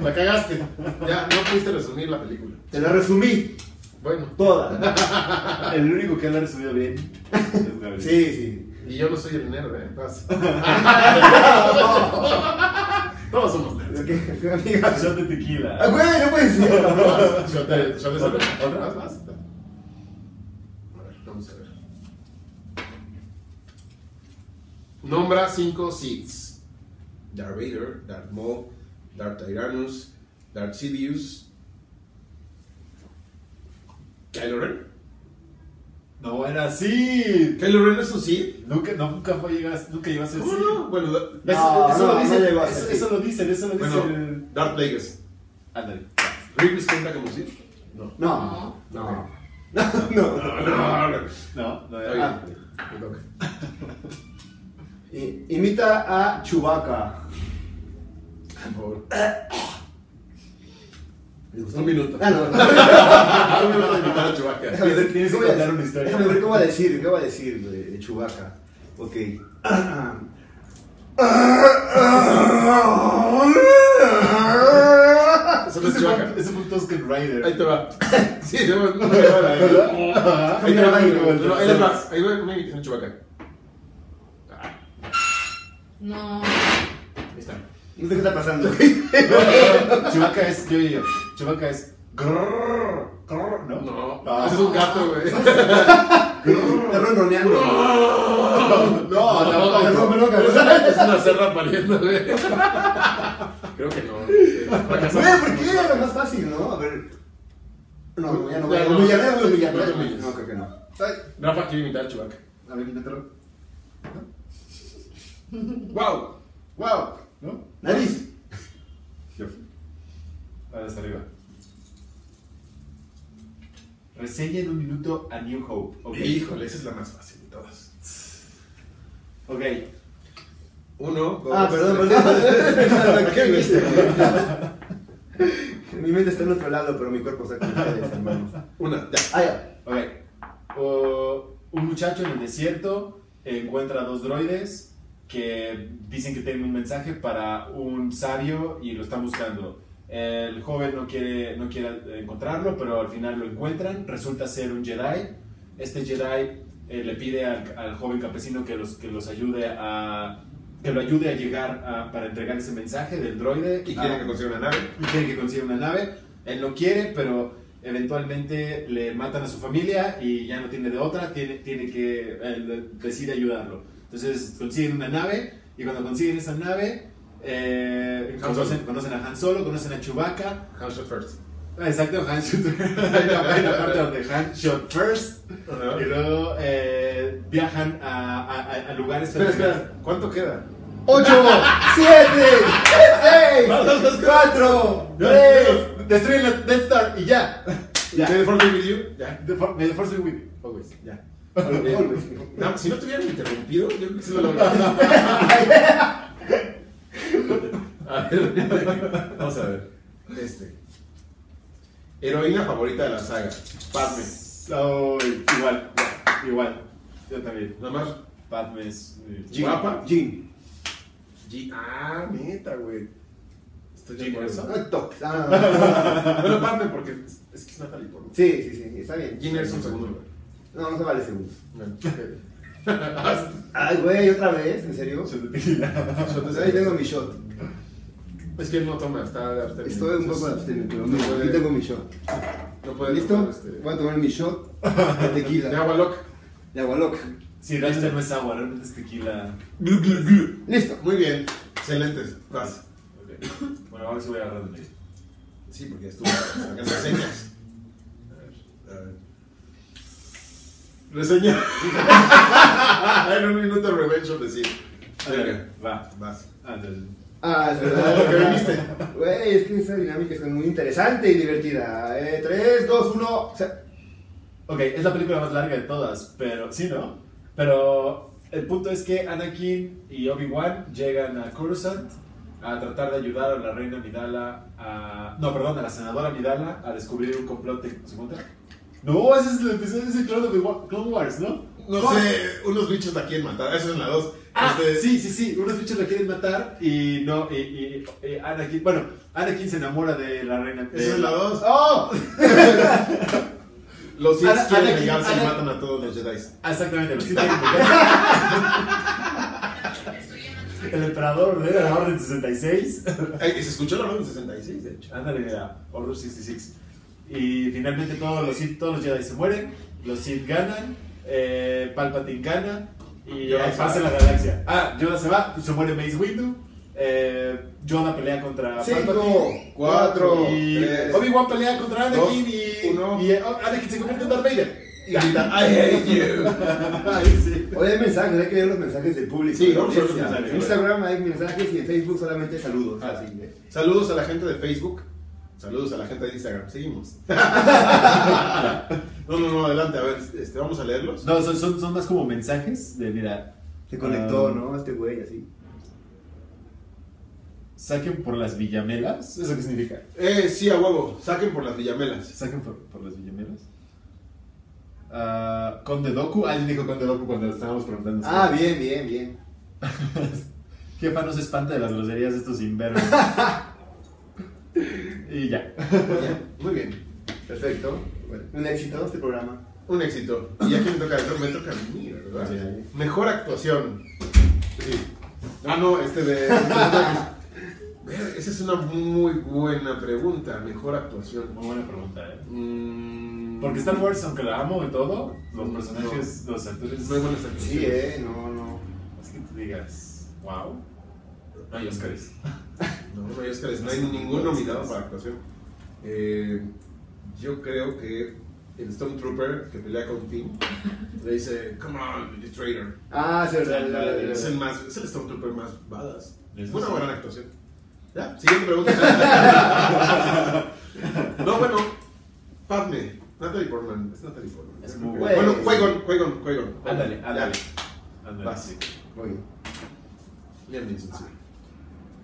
La cagaste. Ya, no pudiste resumir la película. Te la resumí, Bueno, toda. El único que lo ha resumido bien es. Sí, sí. y yo no soy el nerd, ¿eh? Todos somos nerds. Ok, amiga. Shot de tequila. Ah, güey, no puede ser. Te, yo te ¿Otra? Vas, vas. A ver, vamos a ver. Nombra cinco Siths. Darth Vader, Darth Maul, Darth Tyrannus, Darth Sidious, Kylo Ren. No era así. ¿Kylo Ren es un Sith? Nunca, no, nunca fue llegas, nunca llegas a ser ¿Cómo así. no? Bueno, da- No, eso, no, lo no dicen, eso, eso lo dicen, eso lo dice bueno, el... Darth Plagueis. Ándale. ¿Grievous cuenta como Sith? No. No, no. Ok. No, no. No, no, no. No, no Oye, era. me toca. I- Imita a Chewbacca. Por favor. Un minuto. Ah, no, no. Un minuto de invitar a Chewbacca. Déjame ver, Tienes que ¿qué voy a contar decir? una historia. Déjame ver qué va a decir, qué va a decir de Chewbacca. Ok. Eso no es Ese Chewbacca. fue, ese fue un Tusken Rider. Ahí te va. Sí, no, me va Ajá. Ahí te va. Ahí va. Ahí va una a Chewbacca. No. Ahí está. No sé qué está pasando. Chewbacca es, yo, yo, yo. Chewbacca es... grrr, grrr, ¿no? No, Ah. ese es un gato, güey. Está ronroneando. No, perdón, cabrón. Es una cerra pariendo, güey. Creo que no. Güey, ¿por qué? Era más fácil, ¿no? A ver. No, ya no voy no. No. No, creo que no. Rafa quiere imitar a Chewbacca. A ver, inténtalo. ¡Wow! ¡Wow! ¿No? Nariz. Yo. Ahora hasta arriba. Reseña en un minuto a New Hope. Ok. Híjole, esa es la más fácil de todas. Ok. Uno, dos, Ah, perdón, tres. perdón. ¿Qué viste? Mi mente está en otro lado, pero mi cuerpo está con ustedes, hermanos. Una, ya. Ah, ya. Ok. uh, un muchacho en el desierto encuentra dos droides que dicen que tienen un mensaje para un sabio y lo están buscando. El joven no quiere, no quiere encontrarlo, pero al final lo encuentran. Resulta ser un Jedi. Este Jedi eh, le pide al, al joven campesino que los, que los ayude a que lo ayude a llegar a- para entregar ese mensaje del droide Y a- quieren que consiga una nave. y quiere que consiga una nave. Él no quiere, pero eventualmente le matan a su familia y ya no tiene de otra, tiene, tiene que, él decide ayudarlo. Entonces consiguen una nave y cuando consiguen esa nave, eh, Han conocen, conocen a Han Solo, conocen a Chewbacca. House of First. Ah, Exacto, Han Shot. Una- hay una parte donde Han Shot First y luego eh, viajan a, a- a- lugares Espera, espera. ¿Cuánto queda? 8, 7, 6, 4, 3. Destruyen la Death Star y ya. Ya. May the Force be with you. Ya. May the Force be with you. Always. Ya. No, si no te hubieran interrumpido, yo creo que sí lo lograría. A ver, vamos a ver. Este. Heroína favorita de la saga. Padme. Oh, igual, igual. Yo también. Nada más. Padme es. Jin. ¿Guapa? Jin. G. Ah, neta, güey. Estoy Jin por Erso. Ah, toc. Ah. Bueno, Padme porque es, es que es Natalie Portman. Sí, sí, sí, está bien. Jin es un segundo lugar. No, no se vale segundo. Bueno, Ay, güey, otra vez, ¿en serio? De. Ahí tengo mi shot. Es que él no toma, está de abstemio. Estoy un poco entonces, abstemio, pero no puede- aquí tengo mi shot. No puede ¿Listo? este, Voy a tomar mi shot de De tequila. agua loca. De agua loca. Sí, realmente no es agua, realmente es tequila. Listo. Muy bien. Excelentes. Vas. Ok. Bueno, ahora sí voy a agarrar de medio. Sí, porque estuvo sacando señas. A ver, a ver. Reseña. en un minuto Revenge of the Sith. Venga, Va. vas. Ándale. Ah, es Lo verdad. que viniste. Güey, es que esa dinámica es muy interesante y divertida. Eh, 3, 2, 1. Ok, es la película más larga de todas, pero sí, ¿no? Pero el punto es que Anakin y Obi-Wan llegan a Coruscant a tratar de ayudar a la reina Midala a... No, perdón, a la senadora Midala a descubrir un complot de... ¿Se cuenta? No, ese es el episodio, de Clone Wars, ¿no? No ¿Cómo? sé, unos bichos la quieren matar. Eso es en la 2. Ah, sí, sí, sí, unos bichos la quieren matar y no, y, y- y Anakin, bueno, Anakin se enamora de la reina. de- Eso es la 2. ¡Oh! Los Sith Ana- quieren Anakin- vengarse y matan a todos los Jedi. Ah, exactamente, los Sith El emperador de la Orden 66. Ay, se escuchó la 9 en 66, de hecho. Ándale, mira, Order 66. Y finalmente todos los Sith, todos los Jedi se mueren, los Sith ganan, eh, Palpatine gana y Yoda pasa la galaxia. Ah, Yoda se va, se muere Mace Windu, eh, Yoda pelea contra 5, Palpatine 4, y 3. Obi-Wan pelea contra Anakin dos, y, uno. y, eh, Anakin se convierte en Darth Vader. Y grita, I hate you. Ay, sí. Oye, hay mensajes, hay que leer los mensajes del público. En. Instagram hay mensajes y en Facebook solamente saludos. Ah, así Saludos a la gente de Facebook. Saludos a la gente de Instagram. Seguimos. no, no, no, adelante. A ver, este, vamos a leerlos. No, son, son, son más como mensajes de, mira, Se conectó, Ah. ¿no? Este güey así. saquen por las villamelas. ¿Eso qué significa? Eh, sí, a huevo. Saquen por las villamelas. ¿Saquen por, por las villamelas? Ah, Conde Doku. Alguien dijo Conde Doku cuando estábamos preguntando. Ah, bien, bien, bien. Jefa, no se espanta de las groserías de estos invernos. y ya. Muy bien. Perfecto. Bueno, un éxito este programa. Un éxito. Y aquí me toca, me toca a mí, ¿verdad? Sí. Mejor actuación. Sí. Ah, no, este de. Ver, Esa es una muy buena pregunta. Mejor actuación. Muy buena pregunta, ¿eh? Mm, Porque Star Wars, aunque la amo y todo, los personajes, los actores. No hay buenas actuaciones. Sí, eh, no, no. Es que te digas, wow. No hay Oscars. No, no hay no hay ningún nominado para actuación. Eh, yo creo que el Stormtrooper que pelea con Finn le dice, Come on, you traitor. Ah, sí, verdad, verdad, Es el, más, es el Stormtrooper más badass. Fue una buena actuación. ¿Ya? Siguiente pregunta. no, bueno, Padme. Natalie Portman. Es Natalie Portman. Es muy. Bueno, Qui-Gon, Qui-Gon, Qui-Gon. Ándale, ándale. Ándale. Muy bien. Liam Neeson, sí.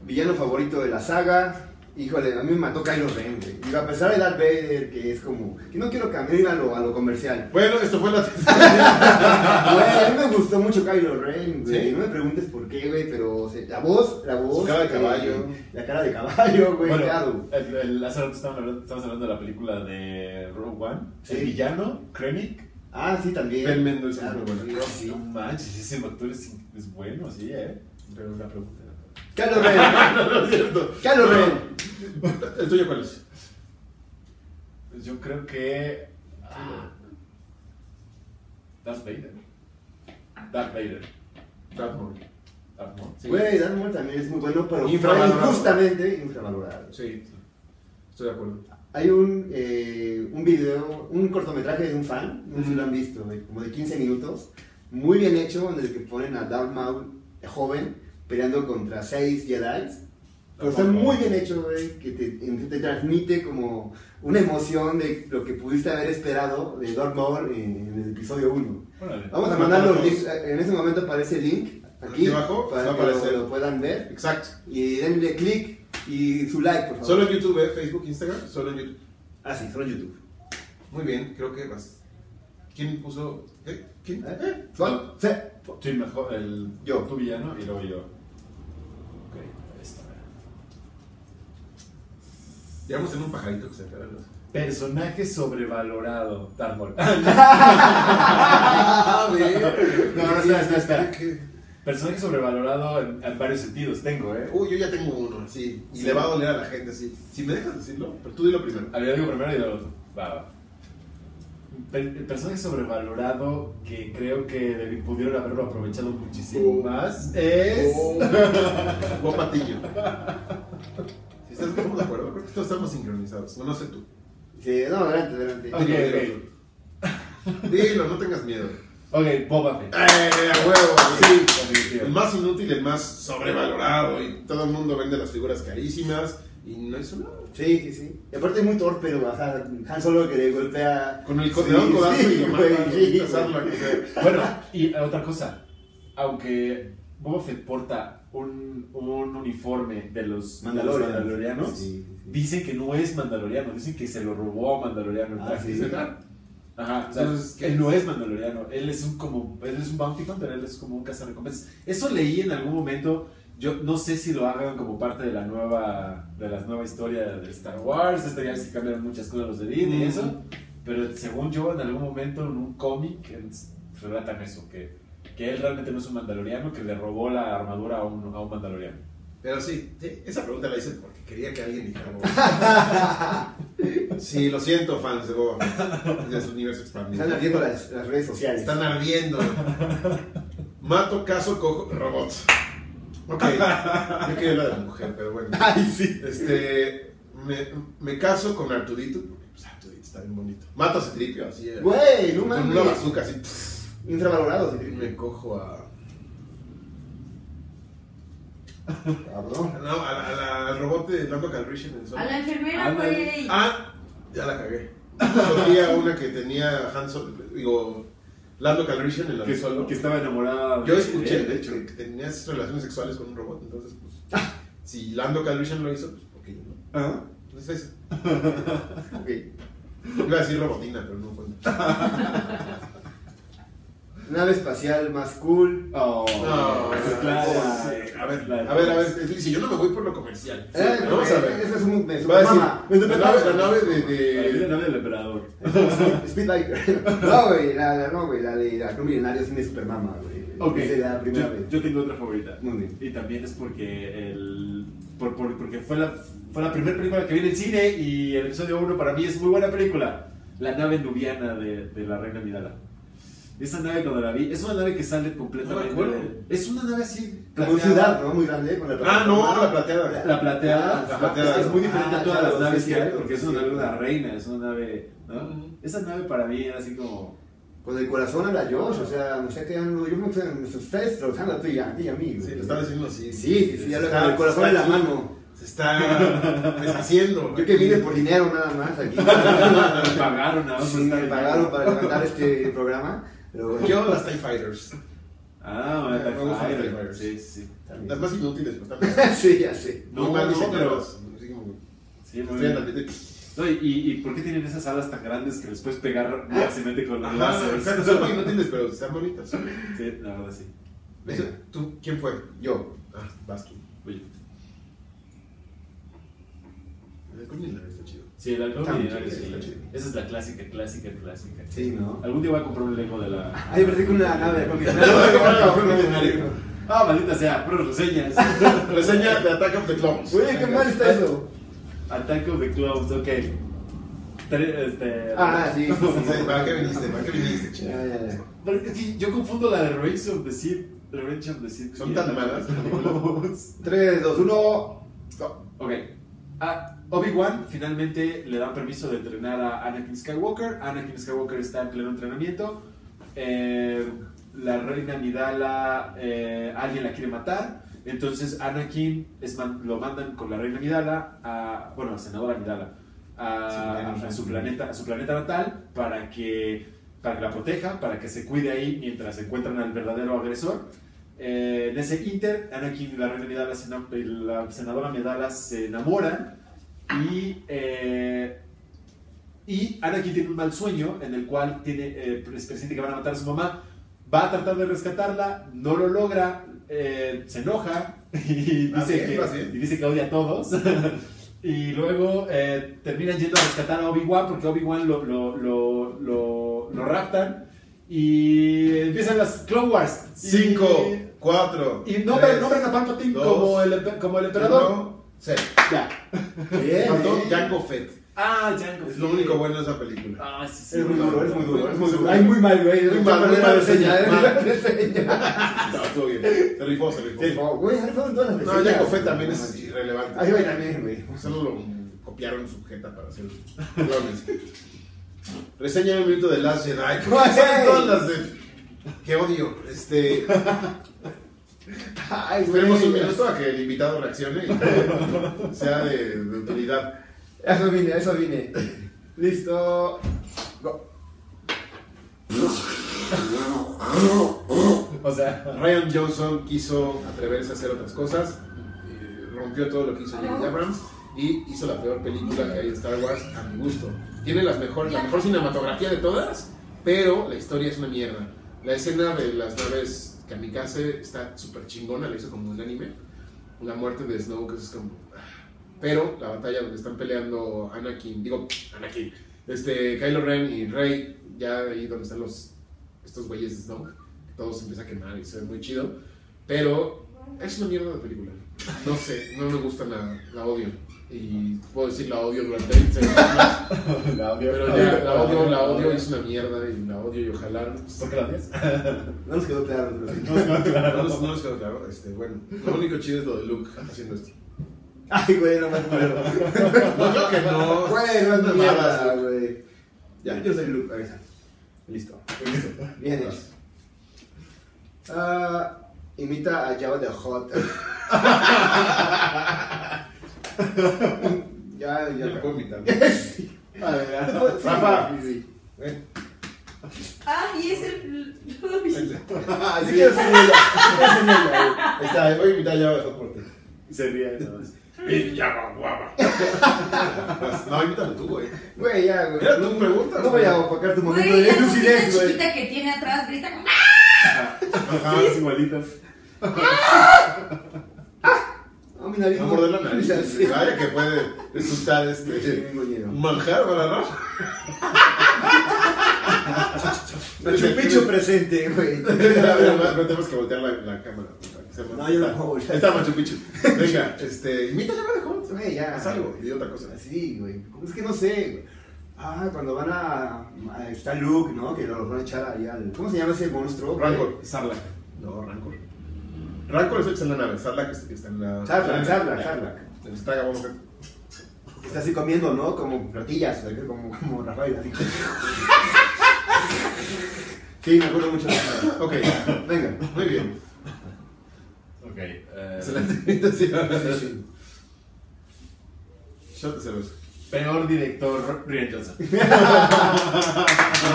Villano favorito de la saga. Híjole, a mí me mató Kylo Ren, güey. Y a pesar de Darth Vader, que es como... Que no quiero cambiar a lo, a lo comercial. Bueno, esto fue la Güey, a mí me gustó mucho Kylo Ren, güey. ¿Sí? No me preguntes por qué, güey, pero o sea, la voz, la voz... Su cara de eh, caballo. La cara de caballo, güey, Bueno, claro. el, el, hace rato estábamos hablando, estábamos hablando de la película de Rogue One. Sí. El villano, Krennic. Ah, sí, también. Ben Mendelsohn Claro, es muy bueno. sí, No sí. manches, ese actor es, es bueno, sí, ¿eh? Pero una pregunta. Kylo Ren. No es cierto. Kylo Ren. ¿El tuyo cuál es? Pues yo creo que. Ah, Darth Vader. Darth Vader. Darth Maul. Darth Maul. Sí. Güey, Darth Maul también es muy bueno, pero Infravalorado. injustamente infravalorado. Sí, estoy de acuerdo. Hay un, eh, un video, un cortometraje de un fan, no sé si lo han Mm. visto, de- como de 15 minutos, muy bien hecho, en el que ponen a Darth Maul joven peleando contra seis Jedi. Pero está muy bien hecho, güey, que te, te transmite como una emoción de lo que pudiste haber esperado de Darth Maul en, en el episodio 1. Órale. Vamos a mandar los links, eh, en ese momento aparece el link aquí, abajo, para que lo, lo puedan ver. Exacto. Y denle click y su like, por favor. Solo en YouTube, ¿eh? Facebook, Instagram, solo en YouTube. Ah, sí, solo en YouTube. Muy bien, creo que vas. ¿Quién puso? ¿Eh? ¿Quién? ¿Eh? ¿Cuál? Sí. Sí, mejor el. Yo. Tu villano y luego yo. Ok, ahí está. Llevamos en un pajarito que se de Personaje sobrevalorado. Maul. Ah, bien. No, no, espera, espera. Personaje sobrevalorado en, en varios sentidos tengo, ¿eh? Uy, yo ya tengo uno, así. Y Sí. le va a doler a la gente, así. Si me dejas decirlo, pero tú dilo primero. A ver, yo digo primero y luego otro. Va, va. Per- El personaje sobrevalorado que creo que pudieron haberlo aprovechado muchísimo Oh. más es. Oh. Juan. Si estás de acuerdo, creo que todos estamos sincronizados. No, no sé tú. Sí, no, adelante, adelante. Dilo, no tengas miedo. Ok, Boba Fett. ¡Eh, a huevo! Sí. El más inútil, el más sobrevalorado. Y todo el mundo vende las figuras carísimas. Y no hizo nada. Sí, sí, sí. Y aparte es muy torpe, pero, o sea, Han Solo que le golpea... Con el co- Sí, le da un codazo sí, y lo mata. güey. o sea. Bueno, y otra cosa. Aunque Boba Fett porta un, un uniforme de los de los Mandalorian. mandalorianos, Sí, sí, dicen que no es mandaloriano. Dicen que se lo robó a Mandaloriano. Ah, sí. Ajá, o sea, Entonces, ¿qué él no es mandaloriano, él es un como, él es un bounty hunter, él es como un cazarrecompensas. Eso leí en algún momento, yo no sé si lo hagan como parte de la nueva, de la nueva historia de Star Wars, este ya sí cambiaron muchas cosas los de Disney y eso, pero según yo en algún momento en un cómic relatan eso, que, que él realmente no es un mandaloriano, que le robó la armadura a un, a un mandaloriano. Pero sí, sí, esa pregunta la hice porque quería que alguien dijera Boba. Sí, lo siento, fans de Boba. De su universo expandido. Están ardiendo las, las redes sociales. Están ardiendo. Mato, caso, cojo, robots. Ok, yo quería hablar de la mujer, pero bueno. Ay, sí. Este, me, me caso con Arturito, porque pues, Arturito está bien bonito. Mato a Citripio, así. eh, Güey, no Con mames. una bazooka, así. pff, Infravalorado, me cojo a. Cabrón. No, a la- a la- robot de Lando Calrissian en el sol. A la enfermera, Ándale. güey. Ah, ya la cagué. Había una que tenía Han Solo, digo, Lando Calrissian de Que, estaba enamorada Yo escuché, de hecho, que tenías relaciones sexuales con un robot, entonces, pues, si Lando Calrissian lo hizo, pues, ¿por qué yo no? Ah, Entonces, eso. ok. Iba a decir robotina, pero no fue. Nave espacial más cool. Oh, No, claro. sí, a ver, a ver, a ver, si yo no me voy por lo comercial. Eh, vamos a ver. Ese es un. Me Va a decir, la nave, la nave de, de- la nave del emperador. Speedbiker. No, güey, la, la- no, güey, la de la Cruz Milenario sí me supermama, güey. Ok, Esa es la primera yo, vez. yo tengo otra favorita. Muy bien. Y también es porque el, por, por- porque fue la, fue la primera película que vi en el cine y el episodio 1 para mí es muy buena película. La nave nubiana de, de la reina Midala. Esa nave cuando la vi, es una nave que sale completamente... No me es una nave así... Como plateada. ciudad, ¿no? Muy grande. Con la Ah, no, plataforma. la plateada. La plateada, Ah, ajá, plateada. es, es muy diferente Ah, a todas claro, las naves sí, que hay, porque es una nave de una reina, es una nave... ¿no? Ujú. Esa nave para mí era así como... Con el corazón a la Josh, o sea, no sé qué, yo se está destrozando a ti y a ti y a mí. Sí, lo está diciendo así. Sí, sí, sí, ya con el corazón en la mano. Se está deshaciendo. Yo que vine por dinero nada más aquí. Me pagaron nada más Sí, me pagaron para levantar este programa. Pero bueno, Yo las TIE Fighters. Ah, Me TIE gustan los TIE Fighters. Sí, sí. también. Las más inútiles, pues también. Sí, ya sé. No, mal no, pero- Sí, muy bien. No, y, y, por qué tienen esas alas tan grandes que les puedes pegar fácilmente con los láseres? son muy inútiles, pero están bonitas. Sí, la verdad sí. Eso, ¿Tú quién fue? Yo. Ah, vas tú. Oye. Coño está chido. Sí, el halcón milenario, sí. Esa es la clásica, clásica, clásica. Sí, ¿no? Algún día voy a comprar un Lego de la... Ay, parecía que una nave con Ah, maldita sea, puras reseñas. Reseña de Attack of the Clones. Oye, qué mal está eso. Attack of the Clones, ok. Tre- este... Ah, sí, sí, sí. Sí, ¿Para qué viniste? ¿Para qué viniste, chido? Ya, ya, ya. Pero es que yo confundo la de Revenge of the Sith. Revenge of the Sith. ¿Son tan malas? películas? 3, 2, 1. Ok. A Obi-Wan finalmente le dan permiso de entrenar a Anakin Skywalker. Anakin Skywalker está en pleno entrenamiento. Eh, la reina Midala, eh, alguien la quiere matar. Entonces Anakin es man- lo mandan con la reina Midala, a, bueno, la senadora Midala, a, a su planeta, a su planeta natal para que, para que la proteja, para que se cuide ahí mientras encuentran al verdadero agresor. Eh, en ese inter, Anakin y la reina Midala, la senadora Midala se enamoran y, eh, y Anakin tiene un mal sueño en el cual tiene, eh, es- presiente que van a matar a su mamá. Va a tratar de rescatarla, no lo logra, eh, se enoja y dice, que, y dice que odia a todos. y luego eh, terminan yendo a rescatar a Obi-Wan porque Obi-Wan lo, lo, lo, lo, lo raptan. Y empiezan las Clone Wars. Y- 5, 4. Y nombran, nombran a Palpatine dos, como, el, como el emperador. Cero. Ya. Bien. Faltó bien. Jango Fett. Ah, Jango. Es lo único bueno de esa película. Ah, sí, sí. Es muy duro, es muy duro, es muy duro. Ay, muy mal, güey. Muy Muy mal, muy la mal reseña. eh, mal. la reseña. No, estuvo bien. Se rifó, se rifó. Sí, fue- Güey, ahora fueron todas las No, reseñas. Jango Fett también es irrelevante. Ay, güey, también, güey. Solo lo copiaron su jeta para hacer clones. Reseña un minuto de Last Jedi. ¿Por qué Güey. salen todas las de. Qué odio. Este. Ay. Esperemos un minuto a que el invitado reaccione y sea de, de utilidad. Eso vine, eso vine. Listo. Go. O sea, Ryan Johnson quiso atreverse a hacer otras cosas, eh, rompió todo lo que hizo J.J. Abrams y hizo la peor película que hay de Star Wars a mi gusto. Tiene las mejores, la mejor cinematografía de todas, pero la historia es una mierda. La escena de las naves kamikaze está súper chingona, la hizo como un anime. La muerte de Snoke es como... ah. Pero la batalla donde están peleando Anakin, digo, Anakin, este, Kylo Ren y Rey, ya ahí donde están los, estos güeyes de Snoke, todo se empieza a quemar y se ve muy chido. Pero es una mierda de película. No sé, no me gusta nada, la odio. Y puedo decir la odio durante 20 segundos más, la odio. pero ya la odio, la odio, es una mierda y la odio y ojalá... ¿Por qué la odias? No nos quedó claro. pero sí. No, nos- no nos quedó claro, este, bueno, lo único chido es lo de Luke haciendo esto. Ay, güey, no me acuerdo. No, creo que no. Güey, no es mierda, güey. Ya, yo soy Luke, ahí está. Listo. Bien hecho. Ah, imita a Java de Hot. ya, Ya ya. me puedo invitar. A ver, Rafa. Sí, Ven. Ah, y es el. Ah, sí ser ella, Ahí está, voy a invitar a por ti. Se ríe. Y ya va, guapa. Pues, no, invítalo tú, güey. güey. Ya, güey. Era tu pregunta, No voy a opacar tu momento Güey, de la lucidez, güey. chiquita que tiene atrás grita como. Ajá. Es igualito. No, mi nariz. No morder la nariz. Sí. Vaya que puede resultar Sí, este. Un manjar para la Machu Picchu presente, güey. No tenemos que voltear la, la cámara. No, yo no puedo está Machu Picchu. Venga, este. Imítale a Hot. Güey, ya. Haz algo, di otra cosa. Así, güey. Es que no sé, güey. Ah, cuando van a, a- Está Luke, ¿no? Que lo van a echar ahí al. ¿Cómo se llama ese monstruo? Rancor. Sarlacc. No, Rancor. Rancor es el que está en la nave. Sarlacc es el que está en la. Sarlacc, Sarlacc, Sarlacc. El está vamos a ver. Está así comiendo, ¿no? Como platillas, güey, como, como Rafael. Así. Sí, me acuerdo mucho de eso. Ok, Venga. muy bien. Ok. eh, Excelente invitación. Sí, sí. Shot de cerveza. peor director, Rian Johnson. Ryan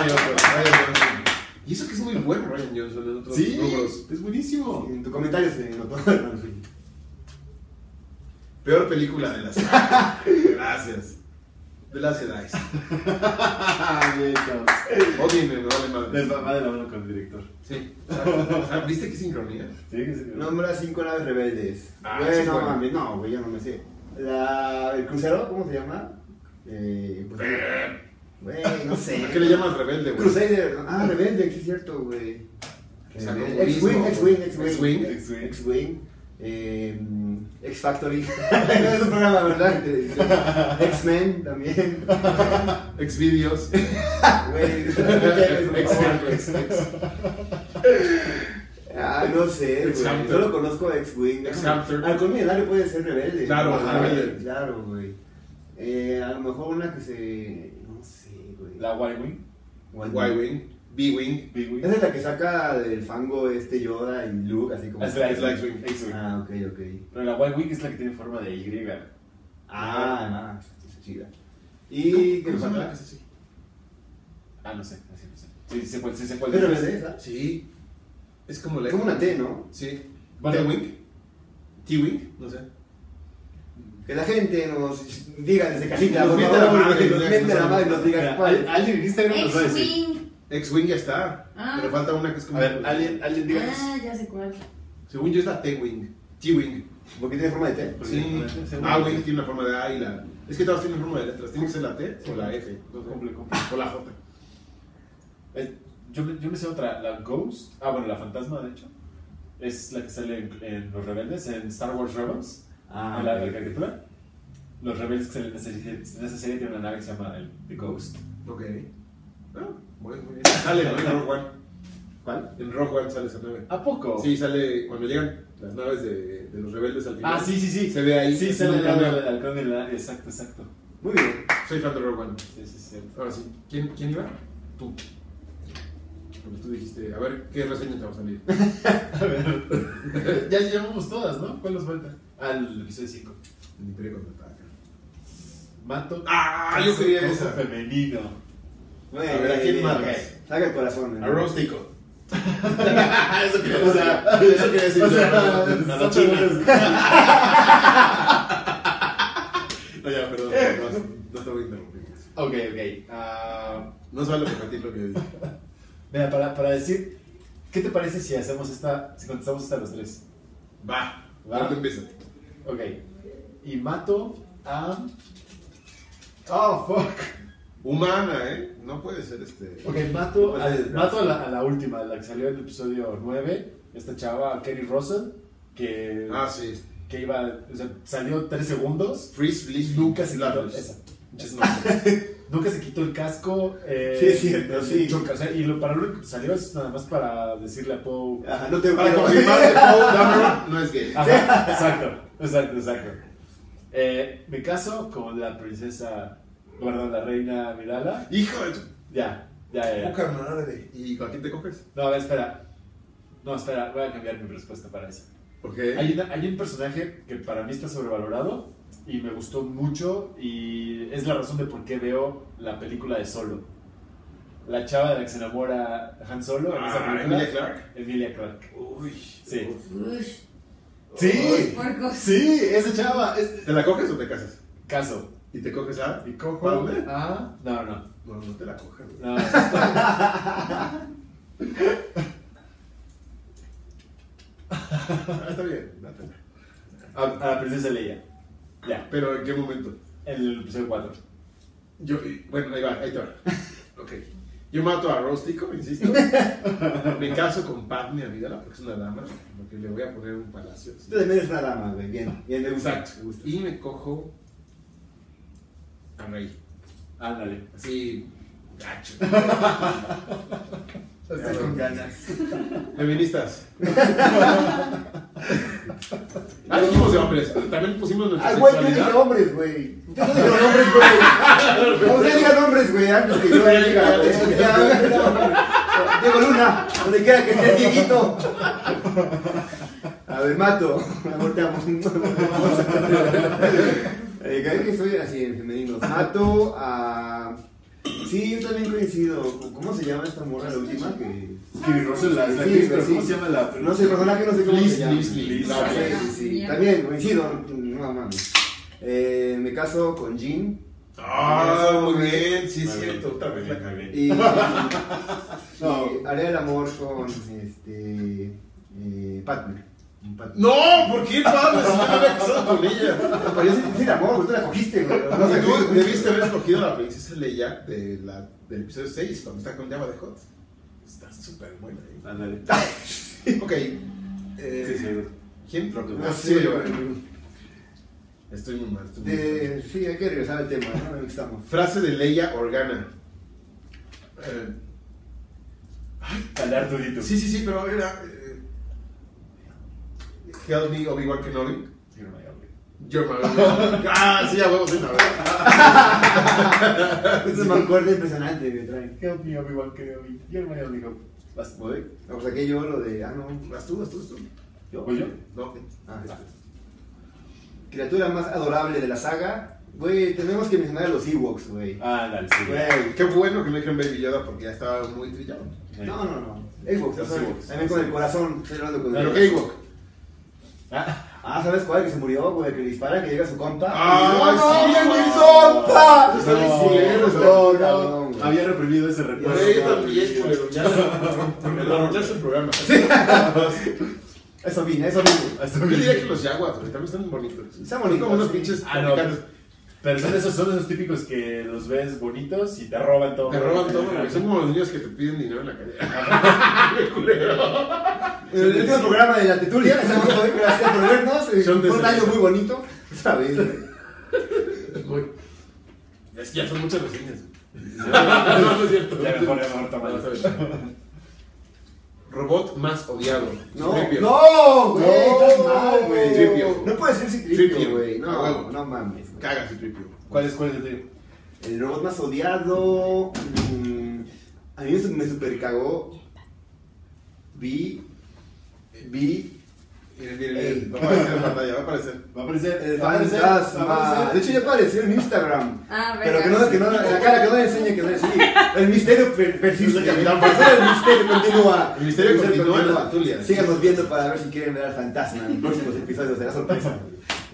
Johnson, Ryan Johnson. Y eso que es muy bueno Ryan Johnson en otros Sí, rubros. es buenísimo. En tu comentario se notó. Peor película de la saga. Gracias. De las Jedi. Bien, chavos. Me vale madre. Les va de la mano con el director. Sí. ¿Viste qué sincronía? Sí, que sí. Nombra cinco naves rebeldes. Ah, Güey, sí, no bueno. mames, no, güey, yo no me sé. La, el crucero, ¿cómo se llama? Eh, pues, güey, no sé. ¿A qué le llamas rebelde, güey? Crusader, ah, rebelde, sí es cierto, güey. X-Wing, X-Wing, X-Wing. X-Wing. X-Wing. X-Wing. Eh, X-Factory. es un programa, ¿verdad? X-Men también. Ex- ex- Ah, no sé, güey. Solo conozco a X-Wing. Alcohol milenario puede ser rebelde. Claro, rebelde. Claro, güey. Eh, a lo mejor una que se. No sé. La Y-Wing. Y-Wing. B-Wing. Big-Wing. Esa es la que saca del fango este Yoda y Luke, así como. Es la Es X-Wing. Ah, ok, ok. Pero la Y-Wing es la que tiene forma de Y. Ah, ah, está chida. ¿Y qué ¿Cómo nos falta? es? Ah, no sé. Así no sé. Sí, sí, sé sí, sé cuál ¿Es es. esa? Sí. Es como la. Es como una T, ¿no? Sí. T-Wing. T-Wing. No sé. Que la gente nos diga desde casita, Nos por favor, la que nos no miente la madre y nos diga cuál. al- Alguien en Instagram nos va a decir. X-Wing. X-Wing ya está. Ah. Pero falta una que es como. A ver, alguien, alguien díganos. Ah, ya sé cuál. Según yo es la T-Wing. T-Wing. Porque tiene forma de T. Sí. A-Wing tiene una forma de A y la. Es que todas tienen forma de letras. Tiene que ser la T o la F. O la J. Eh, Yo, me- yo me sé otra, la Ghost. Ah, bueno, la fantasma, de hecho. Es la que sale en, en Los Rebeldes, en Star Wars Rebels. Ah, la, ok. la caricatura. Los rebeldes que salen en esa, serie, tienen una nave que se llama el, The Ghost. Ok. Ah, muy, muy bien. Sale ¿no? en Rogue One. ¿Cuál? En Rogue One sale esa nave. ¿A poco? Sí, sale cuando llegan las naves de, de los rebeldes al final. Ah, sí, sí, sí. Se ve ahí. Sí, sale el nave cambio. del halcón milenario, exacto, exacto. Muy bien. Soy fan de Rogue One. Sí, sí, sí. Ahora sí. ¿Quién, quién iba? Tú. Porque tú dijiste, a ver, ¿qué reseña te va a salir? A ver. ya llevamos todas, ¿no? ¿Cuál nos falta? Ah, el episodio 5. El Imperio contraataca. Mato. Ah, yo quería esa. femenino. A ver, ¿a quién bien, más? bien. Saca el corazón. ¿no? A Rostico. Eso quería O sea, Eso quería decir. O sea, a la china. No, ya, perdón. No, no te voy a interrumpir. Ok, ok. Ah, No se vale repetir lo que dije. mira, para, para decir, ¿qué te parece si hacemos esta, si contestamos esta a los tres? Va. Va. Tú empieza. Ok. Y mato a. Oh, fuck. Humana, ¿eh? No puede ser este. Ok, mato, Pues a, mato a, la, a la última, la que salió en el episodio 9. Esta chava, Kerry Russell, que, Ah, sí. que iba. O sea, salió 3 segundos. Freeze, Bliss, Nunca se quitó. Esa. Nunca se quitó el casco. eh, Sí, es cierto, sí. choca, o sea, y lo, para lo que salió es nada más para decirle a Poe. Ajá, no te Para confirmar que Dameron no es gay. Ajá, exacto, exacto, exacto. Eh, me caso con la princesa, perdón, la reina Mirala. Hijo de tu Ya, ya, ya. poca madre. ¿Y con quién te coges? No, a ver, espera. No, espera, voy a cambiar mi respuesta para eso. Ok. Hay, una- hay un personaje que para mí está sobrevalorado y me gustó mucho y es la razón de por qué veo la película de Solo. La chava de la que se enamora Han Solo en esa Ah, película. Emilia Clarke. Emilia Clarke. Uy. Sí. Ush. Sí, sí, esa chava. Es... ¿Te la coges o te casas? Caso. ¿Y te coges a? Y cojo. ¿Padme? Ah, no, no. No, no te la coges. No. Ah, está bien, dátela. A, a la princesa Leia. Ya, Pero ¿en qué momento? en el episodio 4. Yo, y- bueno, ahí va, ahí te va. Ok. Yo mato a Rostico, insisto. Me caso con Padme Amidala, porque es una dama, porque le voy a poner un palacio. Tú también eres una dama, güey. Bien, bien, me gusta. Exacto. Me gusta. Y me cojo a Rey. Ándale. Así, gacho. Estás con ganas. Feministas. Ah, dijimos de hombres. También pusimos nuestra Ah, güey, yo dije hombres, güey. Ustedes no dijeron hombres, güey. Ustedes digan hombres, güey, antes que yo diga. güey. Diego Luna, donde quiera que estés, Dieguito. A ver, mato. Amor, te amo. Eh, Cada vez que soy así en femeninos, mato a. Sí, yo también coincido. ¿Cómo se llama esta morra, la última? Que... Russell, la, la Sí, actriz, pero sí. ¿cómo se llama la No sé, el personaje no sé cómo se llama. Liz, Liz, Sí, sí. También coincido. No mames. Eh, me caso con Jean. Ah, muy bien, sí, es cierto. Otra vez la cagué. Y, haré el amor con este. Eh. No, ¿por qué padre? Si yo me había casado con ella. Pero yo sí, sí, el amor, tú la cogiste, güey. No sé, tú debiste haber escogido a la princesa Leia de la, del episodio 6, cuando está con Java de Hot. Está súper buena. ¿eh? Ándale. Ok. Eh, Sí, sí. ¿Quién? Ah, Sí, yo. Estoy muy mal. estoy muy mal. De, sí, hay que regresar al tema, ¿no? Estamos. Frase de Leia Organa. Eh, Dale Arturito. sí, sí, sí, pero era. Help me, Obi-Wan Kenobi. Sí, no me hagas, güey. You're my Obi-Wan. Ah, sí, a huevos de una vez. Es un acuerdo impresionante que traen. Help me, Obi-Wan Kenobi. You're my only hope. Vas, Voy. No, pues aquello lo de. Ah, no. Vas tú, vas tú, vas tú. ¿Yo? ¿Voy yo? No, Ah, este. Criatura más adorable de la saga. Güey, tenemos que mencionar a los Ewoks, güey. Ah, dale, sí. Güey. Qué bueno que no dijeron Baby Yoda porque ya estaba muy trillado. No, no, no. Ewoks, Los Ewoks. También con el corazón. Estoy hablando con Pero el qué Ewok. Ah, Ah, ¿sabes cuál? Que se murió, güey. Que le dispara, que llega su compa. ¡Ay, ¡No, sí, güey! mi compa! No, no, no, güey. había reprimido ese recuerdo. Güey, yo también, culero, ya. Me lo arruinaste el programa. Eso vine, eso vine. Yo diría que los Jaguars, güey, también están bonitos. Están Son bonitos, como unos pinches Ah. Pero son esos, son esos típicos que los ves bonitos y te roban todo. Te roban todo, güey. Son como los niños que te piden dinero en la calle. En el último programa de la Tetulia, estamos hoy, gracias por vernos. eh, Son de Fue un año muy bonito. ¿Sabes? Es que ya son muchas reseñas. No, no es cierto. Ya mejor, mejor toma. Robot más odiado. No, Citripio. no, güey, No, estás mal, güey. Citripio. No puede ser Citripio. Güey. Ah, No, huevo. no mames. Caga Citripio. ¿Cuál es, cuál es el tuyo? El robot más odiado. mm, a mí me, me super cagó. Vi. Vi. Miren, miren, miren. Va a aparecer en pantalla, va a aparecer. Va a aparecer. El va a aparecer, fantasma. va a De hecho, ya apareció en Instagram. Ah, Pero verga. que no, que no, la cara que no le enseñe, que no le enseñe. El misterio per- persiste. El El misterio continúa. El misterio continúa en la tertulia. Síganos viendo para ver si quieren ver al fantasma en los próximos episodios. Será sorpresa.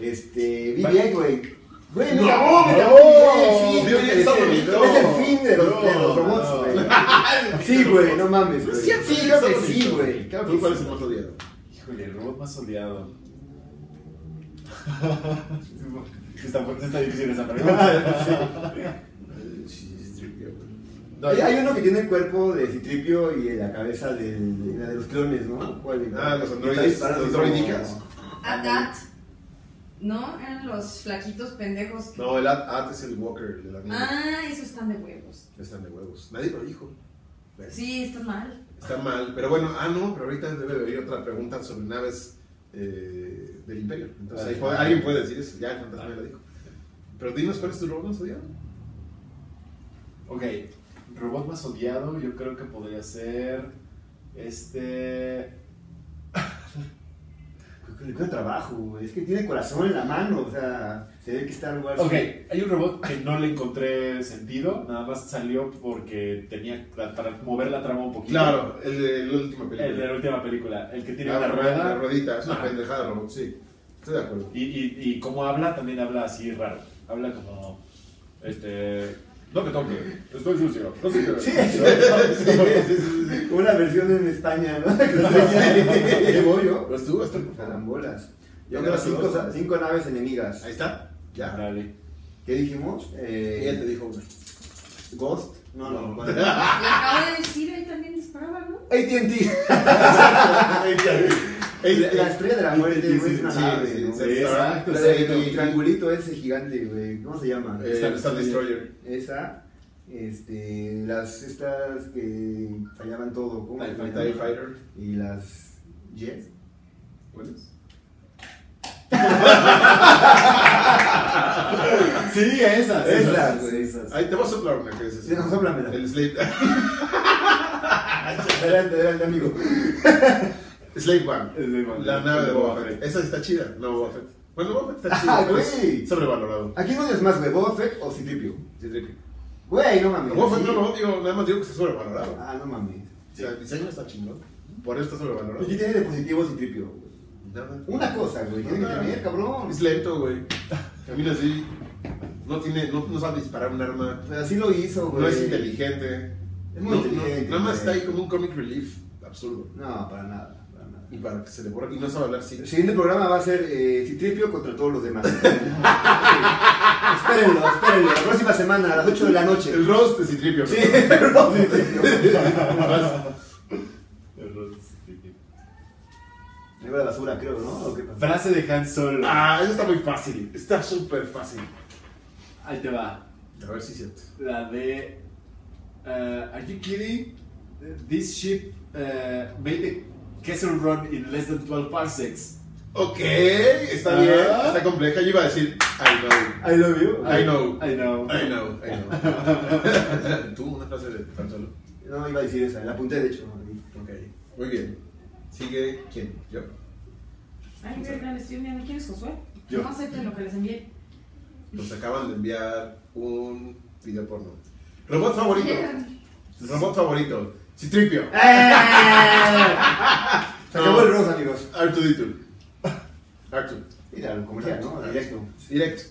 Este, vi bien, güey. Güey, me No, no. Sí, está es el- bonito. Es el fin de los, de robots, no. güey. Sí, güey, no mames, güey. Sí, creo que está sí, güey. Claro ¿Tú que cuál sí. es el más odiado? Híjole, el robot más odiado. está, está difícil esa pregunta. Sí. No, Hay, hay uno que tiene el cuerpo de Citripio y la cabeza de, la de los clones, ¿no? ¿Cuál? Ah, los androides, los droidicas. Adat. ¿No? Eran los flaquitos pendejos. que- No, el At, At es el Walker de la niña. Ah, esos están de huevos. Están de huevos. Nadie lo dijo. Bueno, Sí, están mal. Está mal. Pero bueno, ah, no, pero ahorita debe de venir otra pregunta sobre naves eh, del Imperio. Entonces, ahí puede- alguien puede decir eso. Ya el fantasma ya lo dijo. Pero dinos cuál es tu robot más odiado. Ok, robot más odiado, yo creo que podría ser. Este. Le cuesta trabajo. Es que tiene corazón en la mano, o sea, se ve que está algo así. Ok, hay un robot que no le encontré sentido, nada más salió porque tenía para mover la trama un poquito. Claro, el de la última película. El de la última película, el que tiene la, una rueda, la rueda. ruedita, es una Ajá. pendejada de robot, sí. Estoy de acuerdo. Y, y, y como habla, también habla así raro. Habla como. Este. No me toque, estoy sucio. No sé qué. Sí, sí. Una versión en España, ¿no? Que Llevo yo. ¿Lo estuvo? Esto, Carambolas. Yo ¿Dónde creo cinco, cinco naves enemigas. Ahí está. Ya. Dale. ¿Qué dijimos? Eh, Ella te dijo una. Ghost. No, no. No. acabo de decir, él también disparaba, ¿no? AT&T. Ey, La, la estrella de la muerte, güey, es una nave, sí, ¿no? sí, exacto, La del triangulito ese gigante, güey. ¿Cómo se llama? Eh, Star- Star Destroyer. Esa. Este, las estas que fallaban todo, ¿cómo? TIE Fighter. Y las Jets. ¿Cuáles? Sí, esas. Esas, güey. esas. Ahí te voy a soplar una que es Sí, no, sóplamela. El Slave. Adelante, adelante, amigo. Slave One. Slave One. La nave de Boba Fett. Esa está chida. No, Boba Fett. Bueno, Boba Fett está Ah, chido. pero güey. sobrevalorado. ¿A quién odias más, güey? ¿Boba Fett o Citripio? Sí, Tripio. Güey, no mames. Boba Fett no lo odio, nada más digo que está sobrevalorado. Ah, no mames. O sea, el diseño está chingón. Por eso está sobrevalorado. ¿Y qué tiene de positivo Citripio? güey? Nada. Una cosa, güey. Tiene que tener, cabrón. Es lento, güey. Camina así. No, tiene, no, no sabe disparar un arma. Pero así lo hizo, güey. No es inteligente. Es muy No, inteligente, no, nada más está ahí como un comic relief absurdo. No, para nada. Y para que se le borre. Y no sabe hablar así. El siguiente programa va a ser eh, Citripio contra todos los demás. Sí. espérenlo, espérenlo. La próxima semana a las 8 de la noche. El roast de Citripio. Sí, perdón. pero Lleva la basura, creo, ¿no? ¿O qué pasa? Frase de Han Solo. Ah, eso está muy fácil. Está súper fácil. Ahí te va. A ver si es cierto. La de. uh, are you kidding? This ship uh, made the Kessel Run in less than 12 parsecs. Ok, está bien. Ah. Está compleja. Yo iba a decir, I know. I love you. I know. I know. I know, I know. ¿Tú una frase de tan solo? No, iba a decir esa, la apunté de hecho. Ok, muy bien. Sigue, ¿quién? Yo. Ay, verga, le estoy enviando. ¿Quién es Josué? Yo. No acepten lo que les envié. Nos acaban de enviar un video porno. Robot favorito. Robot favorito. Citripio. ¡Eh! Se acabó el rosa, amigos. R2D2. R2. Mira, el comercial, ¿no? Directo. Directo.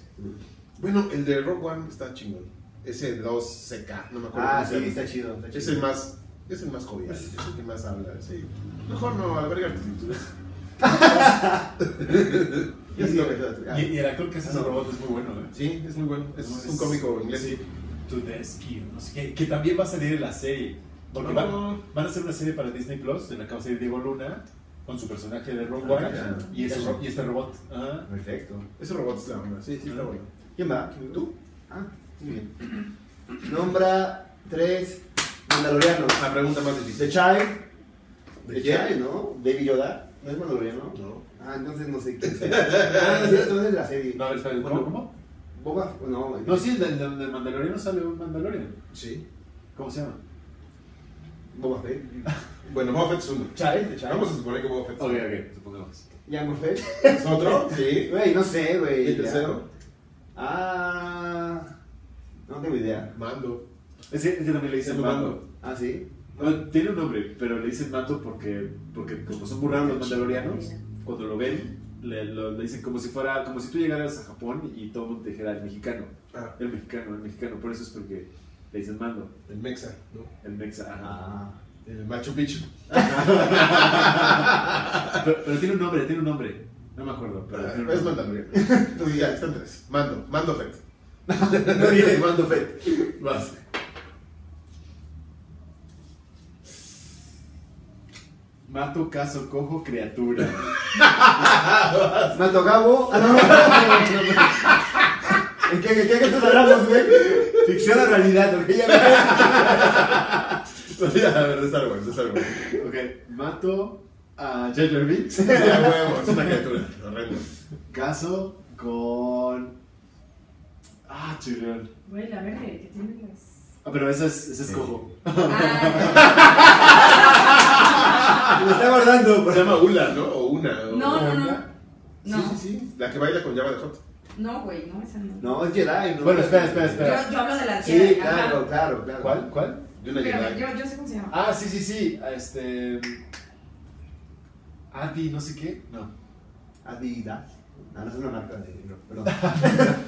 Bueno, el de Rogue One está chingón. Ese 2CK, no me acuerdo. Ah, sí, está chido. Está chido. Es el más, es el más jovial, es el que más habla, sí. Mejor no, alberga actitudes. Yo sí, Y, y el actor que hace ese robot es muy bueno, ¿eh? Sí, es muy bueno. Es un cómico inglés. Sí. Tudesky, no sé qué. Que también va a salir en la serie. Porque No. van, van a hacer una serie para Disney Plus en la que va a salir Diego Luna con su personaje de Rogue Ah, One claro. y, ese este robot. Ajá. Perfecto. Ese robot es la onda. Sí, sí, está bueno. ¿Quién va? ¿Tú? Ah, muy bien. Nombra tres mandalorianos. La pregunta más The difícil. Child. ¿De The quién? Child, ¿no? Baby Yoda. ¿No es mandaloriano? No. Ah, entonces no sé. Ah, no es cierto, entonces es la serie. No, ver, espera, ¿cómo? ¿Cómo? Boba, no. No, sí, del, del, del Mandaloriano sale un Mandalorian. Sí. ¿Cómo se llama? Boba Fett. Bueno, Boba Fett es uno. Child, The Child. Vamos a suponer que Boba Fett es Ok, uno. ok, supongamos. Jango Fett. ¿Es otro? Sí. Güey, no sé, güey. ¿Y el ya. tercero? Ah. No tengo idea. Mando. Es que, es que también le dicen Mando. mando. Ah, sí. Bueno, tiene un nombre, pero le dicen Mando porque, porque como son muy raros los mandalorianos, cuando lo ven, le, lo- le dicen como si fuera, como si tú llegaras a Japón y todo el mundo te dijera el mexicano. Ah, El mexicano, el mexicano, por eso es porque le dicen Mando, el Mexa, ¿no? el mexa. ajá. Ah. El Machu Picchu. Pero, pero tiene un nombre, tiene un nombre. No me acuerdo, pero tiene un Es. Mandalorian. Entonces ya, están tres. Mando. Mando Fett. Muy bien, mando Fett. Vas. Mato, caso, cojo, criatura. Ah, no, no, no, no, no. ¿En qué, qué, qué, estás hablando, güey? Ficción o realidad, porque ya Ya, a ver, de Star Wars, de Star Wars. Ok, mato a Jar Binks. Huevo, es una criatura. Horrendo. Caso con. Ah, chirrión. Güey, la verde que tiene las. Ah, pero ese es, ese es cojo. Ah, Me está guardando. Se llama Ula, ¿no? O una. o- no, no, no. Sí, No, sí, sí. La que baila con llave de hot. No, güey, no, esa no. No, es Jedi, ¿no? Bueno, espera, espera, espera. Yo, yo hablo de la Sí, Jedi, ajá. claro, claro, claro. ¿Cuál? ¿Cuál? Pero Jedi. yo, yo sé cómo se llama. Ah, sí, sí, sí. Este. Adi, no sé qué. No. Adidas. Ah, no es una marca de. no, Perdón.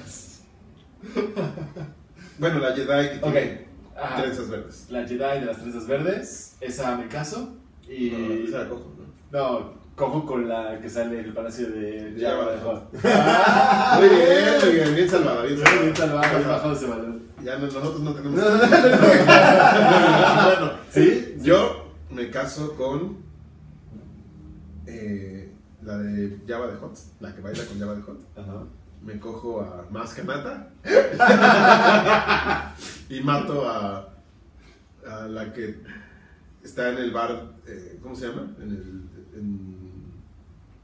Bueno, la Jedi que tiene Ajá. trenzas verdes. La Jedi de las trenzas verdes. Esa me caso. Y. No, esa la cojo, ¿no? No, cojo con la que sale en el palacio de Jabba de the Hutt. Muy bien, muy bien, bien salvada, bien salvada. Bien salvado, bien bajado ese balón. Ya no- nosotros no tenemos. No, no, no, bueno, ¿Sí? yo me caso con eh, la de Java de Hot, la que baila con Java de Hot. Ajá. Me cojo a Maskanata y mato a, a la que está en el bar, eh, ¿cómo se llama? En, el, en,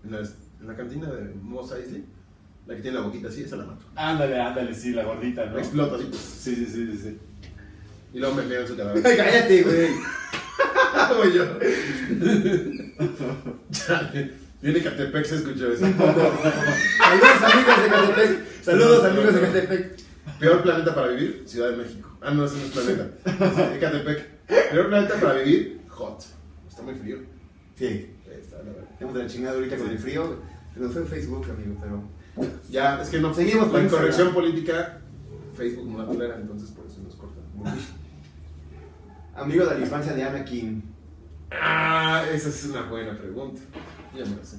en la, en la cantina de Mos Eisley. La que tiene la boquita así, esa la mato. Ándale, ándale, sí, la gordita, ¿no? Explota así. Sí, sí, sí, sí, sí. Y luego me pegan su cadáver. Cállate, güey. Voy yo. Chale. Viene Catepec, se escuchó eso. Saludos, amigos de Catepec. Saludos, amigos de Catepec. Peor planeta para vivir, Ciudad de México. Ah, no, ese no es planeta. Es Ecatepec. Peor planeta para vivir, hot. Está muy frío. Sí. Estamos de la chingada ahorita con el frío. Se nos fue Facebook, amigo, pero. Ya, es que no. Seguimos La Instagram. incorrección política, Facebook no la tolera, entonces por eso nos corta. Amigo de la infancia de Anakin. Ah, esa es una buena pregunta. Ya me la sé.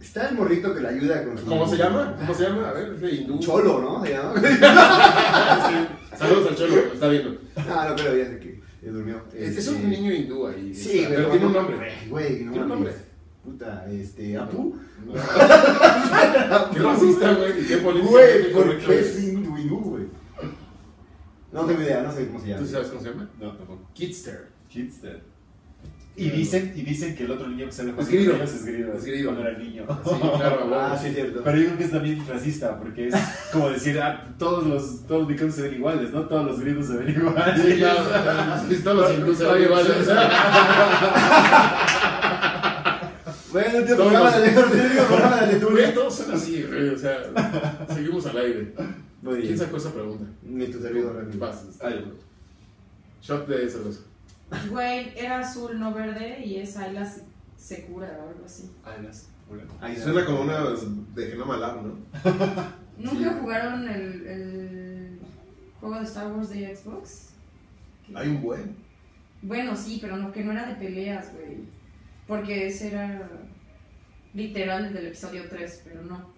Está el morrito que le ayuda con su... ¿Cómo se llama? ¿Cómo se llama? A ver, es de hindú. Cholo, ¿no? Se llama. Sí. Saludos al Cholo, lo está viendo. Ah, no, pero ya sé que durmió. Es, es Este, un niño hindú ahí. Sí, pero tiene un nombre. Güey, no Tiene un nombre. Puta, este, ¿Apu? Qué racista, güey, y qué político. Güey, ¿por correcto qué es. es güey? No tengo idea, no sé cómo se llama. ¿Tú sabes cómo se llama? No, tampoco. Kidster. Kidster. Y dicen, y dicen que el otro niño que sale Es grido. es grido. Es grido. Cuando era niño. Sí, claro, Ah, sí, es cierto. Pero yo creo que es también racista, porque es como decir, ah, todos los, todos los mexicanos se ven iguales, ¿no? Todos los griegos se ven iguales. Sí, claro. Todos los hindúes se ven iguales. Bueno, tío, Todos programa de tío, programa de Güey, Tetulia. todos son así, güey. O sea, seguimos al aire. Muy ¿Quién bien. sacó esa pregunta? Ni tu servidor, realmente. Vas. Ay, Shot de cerveza. Güey, era azul, no verde, y es Ayla Se- Secura o algo así. ay, las- Ahí. Suena como una de Genoma Lab, ¿no? ¿Nunca jugaron el, el juego de Star Wars de Xbox? Hay un buen. Bueno, sí, pero no, que no era de peleas, güey. Porque ese era literal el del episodio 3, pero no.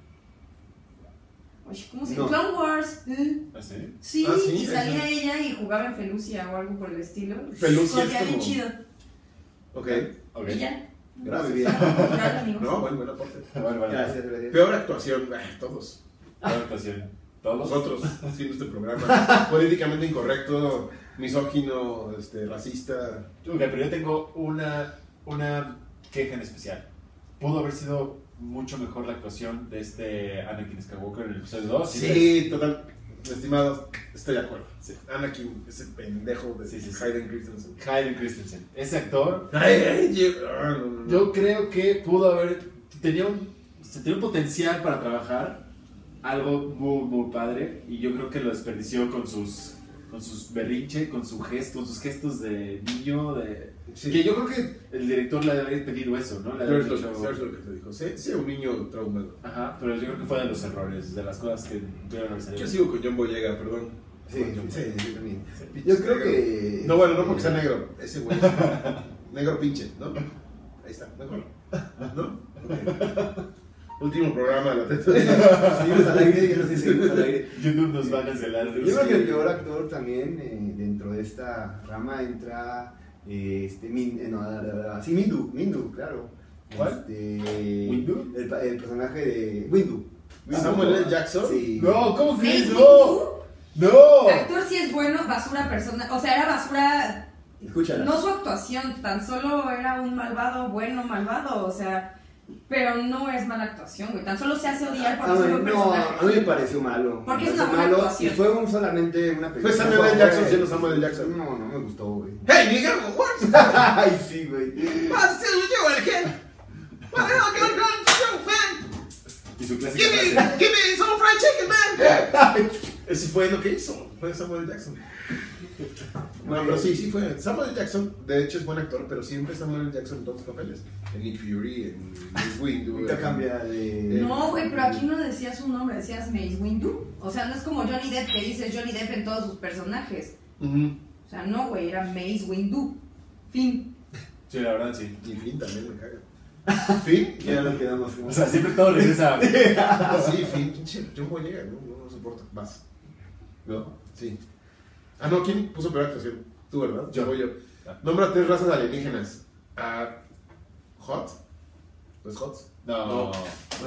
Oye, ¿cómo se No. Clone Wars. ¿eh? ¿Ah, sí? Sí, Ah, sí, y salía sí. ella y jugaba en Felucia o algo por el estilo. Felucia es como- chido. Ok. Ok. Y ya. Muy bien. No, buen, buen aporte. Bueno, bueno. Gracias, gracias. Peor actuación, ah, todos. Buena actuación. ¿Todos? Nosotros, haciendo este programa. Políticamente incorrecto, misógino, este, racista. Ok, pero yo tengo una, una queja en especial. Pudo haber sido mucho mejor la actuación de este Anakin Skywalker en el episodio 2. Sí, total. Estimados, estoy de acuerdo. Sí. Anakin, ese pendejo de Sí, sí, sí. Hayden Christensen. Hayden Christensen. Ese actor, Ay, ay, yo- ah, yo creo que pudo haber. Tenía un, tenía un potencial para trabajar. Algo muy, muy padre. Y yo creo que lo desperdició con sus. Con sus berrinche, con su gesto, con sus gestos de niño, de... Sí. Que yo creo que el director le había pedido eso, ¿no? Le había lo dicho- que- lo que te dijo. Sé, sé un niño traumado. Ajá, pero yo creo que fue de los errores, de las cosas que tuvieron haber salido. Yo sigo con John Boyega, perdón. Sí, John sí, Boyega. yo también. Sí. Yo creo que. No, bueno, no porque sea negro. Ese güey. negro pinche, ¿no? Ahí está, mejor. ¿No? Ok. Último programa de la teta. Seguimos al aire, yo no sé si seguimos al aire. YouTube nos va a cancelar. Yo creo que el peor actor también eh, dentro de esta rama entra este Min, eh, no, la- la- la- sí, Mindu, Mindu, claro. ¿Cuál? Este, ¿Windu? El, personaje de Windu. ¿Samuel L. Jackson? Sí. No, ¿cómo crees? Mace No, no. Actor sí es bueno, basura persona. O sea, era basura. Escúchala. No su actuación, tan solo era un malvado, bueno, malvado. O sea, pero no es mala actuación, güey. Tan solo se hace odiar por Ah, no, personaje. a mí me pareció malo. Porque es una malo actuación. Y fue un, solamente una película. Fue Samuel L. Jackson siendo Samuel L. Jackson. No, no me gustó, güey. Hey, nigga, what? Ay, sí, güey. I do, man? Y su clásica Give me, frase. give me some fried chicken, man. Ese fue lo que hizo. Fue Samuel L. Jackson. No, pero sí, sí fue. Samuel. Jackson, de hecho, es buen actor, pero siempre Samuel. Jackson en todos los papeles. En Nick Fury, en Mace Windu. Nunca en- cambia de. No, güey, pero aquí no decías su nombre, decías Mace Windu. O sea, no es como Johnny Depp que dices Johnny Depp en todos sus personajes. O sea, no, güey, era Mace Windu. Fin. Sí, la verdad, sí. Y Finn también me caga. ¿Finn? Ya nos quedamos. O sea, siempre todo regresa. Sí, Finn, pinche John Boyega, no, no, no soporto. Vas. ¿No? Sí. Ah, no, ¿quién puso peor actuación? Tú, ¿verdad? Yo. voy yo. Ah. Nombra tres razas alienígenas. Ah, ¿Hot? ¿No es Hot? No. No,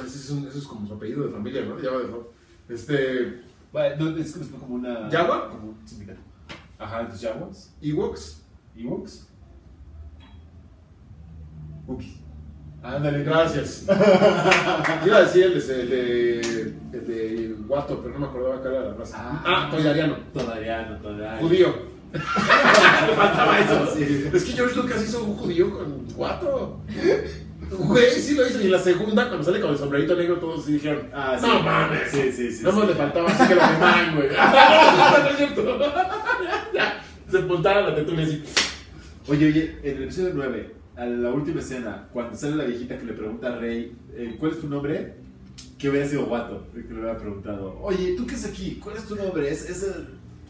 ese es, un- eso es como su apellido de familia, ¿no? Llama de Hot. Este. Bueno, no, es es como una. ¿Jaguar? Como un sindicato. Ajá, entonces Jaguars. Ewoks. Ewoks. Ups. Ándale, Gracias. Iba a decir el de, el de, el de Guato, pero no me acordaba cuál era la raza. Ah. Ah, Toydariano. Todavía, todavía. Judío. Me faltaba eso. Sí. Es que George Lucas hizo un judío con Guato. Güey, sí lo hizo. Y en la segunda, cuando sale con el sombrerito negro, todos sí dijeron: Ah, sí. No mames. Sí, sí, sí. Nada más sí. le faltaba así que lo quemaran, güey. No, no es cierto. Ya, Se apuntaron la tetulia así. Oye, oye, en el episodio 9, a la última escena, cuando sale la viejita que le pregunta a Rey, eh, ¿cuál es tu nombre? que hubiera sido guato, que le hubiera preguntado, oye, ¿tú qué es aquí? ¿Cuál es tu nombre? Es, es el...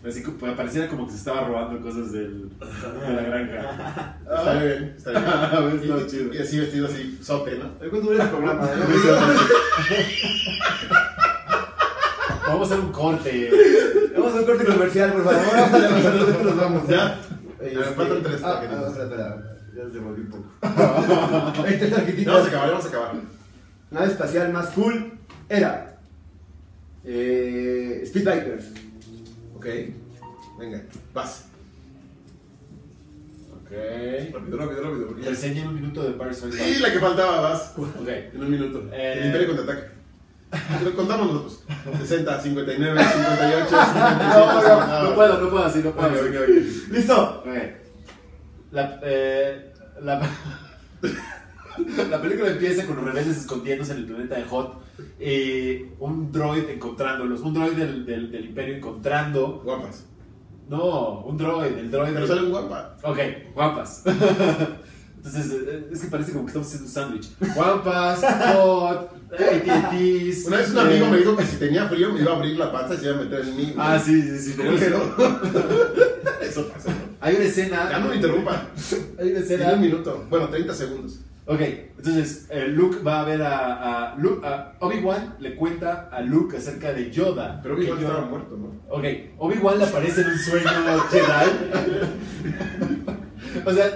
Así que pues, pareciera como que se estaba robando cosas del, de la granja. Está bien, está bien. Está Y- chido. Y así vestido así, sope, ¿no? ¿Cuánto dura el programa? eh? Vamos a hacer un corte. Vamos a un corte comercial, por favor. Vamos a nosotros nos vamos. Ya. Este, Me faltan tres Ah, tarjetitas. ah, espera, espera. Ya se volvió un poco. Vamos a acabar, vamos a acabar. nave espacial más cool era eh, Speedbikers. Ok. Venga, vas. Ok. Rápido, rápido, rápido. porque ya- Reseña en un minuto de Paris Hoy Sí, la que faltaba, vas. Ok. En un minuto. Eh. El Imperio contraataca. Lo contamos nosotros. 60, 59, 58, 57. No, no, no puedo, no puedo así, no puedo. ¡Listo! La, eh, la, la película empieza con los rebeldes escondiéndose en el planeta de Hot y un droid encontrándolos, un droid del, del, del imperio encontrando... Guapas. No, un droid, el droid... Pero del- sale un guapa. Ok, guapas. Entonces, eh, es que parece como que estamos haciendo un sándwich. Guapas, hot, AT&Ts. Una vez un amigo eh, me dijo que si tenía frío me iba a abrir la panza y se iba a meter en mí. Ah, sí, sí, sí. pero-. Eso pasa, ¿no? Hay una escena... Ya no me interrumpa. Hay una Tiene escena... un minuto. Bueno, 30 segundos. Ok, entonces eh, Luke va a ver a, a, Luke- a Obi-Wan, le cuenta a Luke acerca de Yoda. Pero Obi-Wan Que Yoda- estaba muerto, ¿no? Ok, Obi-Wan le aparece en un sueño Jedi. o sea,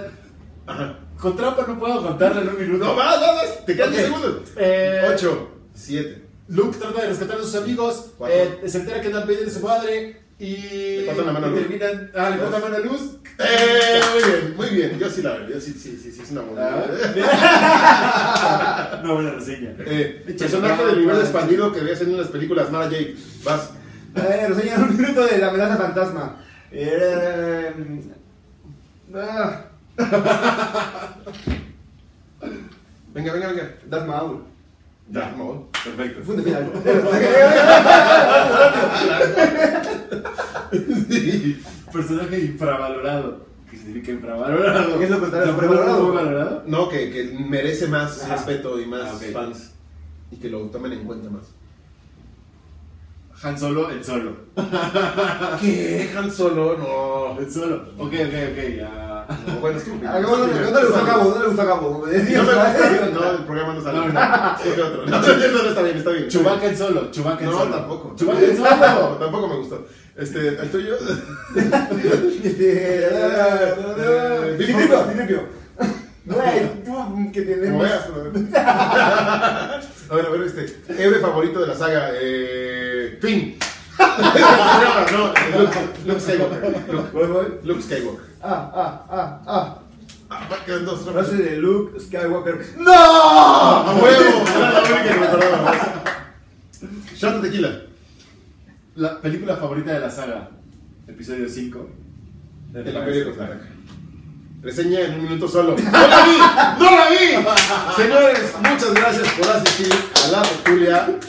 Ajá. Con trampa no puedo contarle en un minuto. No, vas, vas, vas. Te quedan Ok. 10 segundos. Eh, 8, 7. Luke trata de rescatar a sus amigos, eh, se entera que Darth Vader es su padre y, Le cortan la mano a terminan... Ah, le cortan la mano a Luz. Eh, muy bien, muy bien. Yo sí la veo. Yo sí, sí, sí, sí, es una buena. Ah. no, buena reseña. Eh, personaje del universo expandido que veías en las películas Mara Jade. Vas. Eh, reseña un minuto de la amenaza fantasma. Eh, ah, Venga, venga, venga. Darth Maul. Darth Maul. Perfecto. Punto final. Personaje infravalorado. ¿Qué significa infravalorado? ¿Qué es lo contrario de ¿Está sobrevalorado? muy valorado? No, que, que merece más Ajá. respeto y más Ah, ok. fans. Y que lo tomen en cuenta más. Han Solo, el solo. ¿Qué? Han Solo, no. El solo. Ok, ok, ok. ya. No, bueno, es que. Ah, ¿cómo no, no le gustó a Cabo, no le gustó a Cabo. No me gusta. No, el programa no sale. No, no. No, no, no, está bien, está bien. Chewbacca en solo. Chewbacca en No, solo. tampoco. Chewbacca en No, solo. tampoco me gustó. Este, el tuyo. Este, Eh, Citripio. Güey, tú que tenemos. A ver, a ver, este. Héroe favorito de la saga. Eh. Finn. no, no, Luke, Skywalker. Luke Skywalker. Ah, ah, ah, ah. Ah. Frase de Luke Skywalker. ¡No! ¡A huevo! Era la única que me acordaba. Shot de tequila. La película favorita de la saga. Episodio 5. El Imperio contraataca. Reseña en un minuto solo. ¡No la vi! ¡No la vi! Señores, muchas gracias por asistir a la tertulia.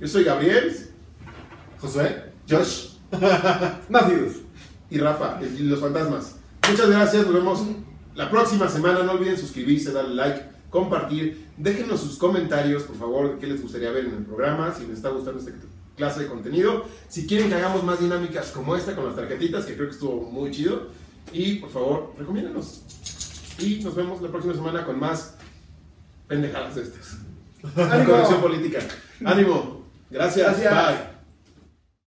Yo soy Gabriel, Josué. Josh Matthews. y Rafa, y los fantasmas. Muchas gracias, nos vemos la próxima semana. No olviden suscribirse, darle like, compartir. Déjenos sus comentarios, por favor, de qué les gustaría ver en el programa, si les está gustando esta clase de contenido. Si quieren que hagamos más dinámicas como esta con las tarjetitas, que creo que estuvo muy chido. Y por favor, recomiéndanos. Y nos vemos la próxima semana con más pendejadas de estas. ¡Ánimo! Política. Ánimo. Gracias. Gracias. Bye.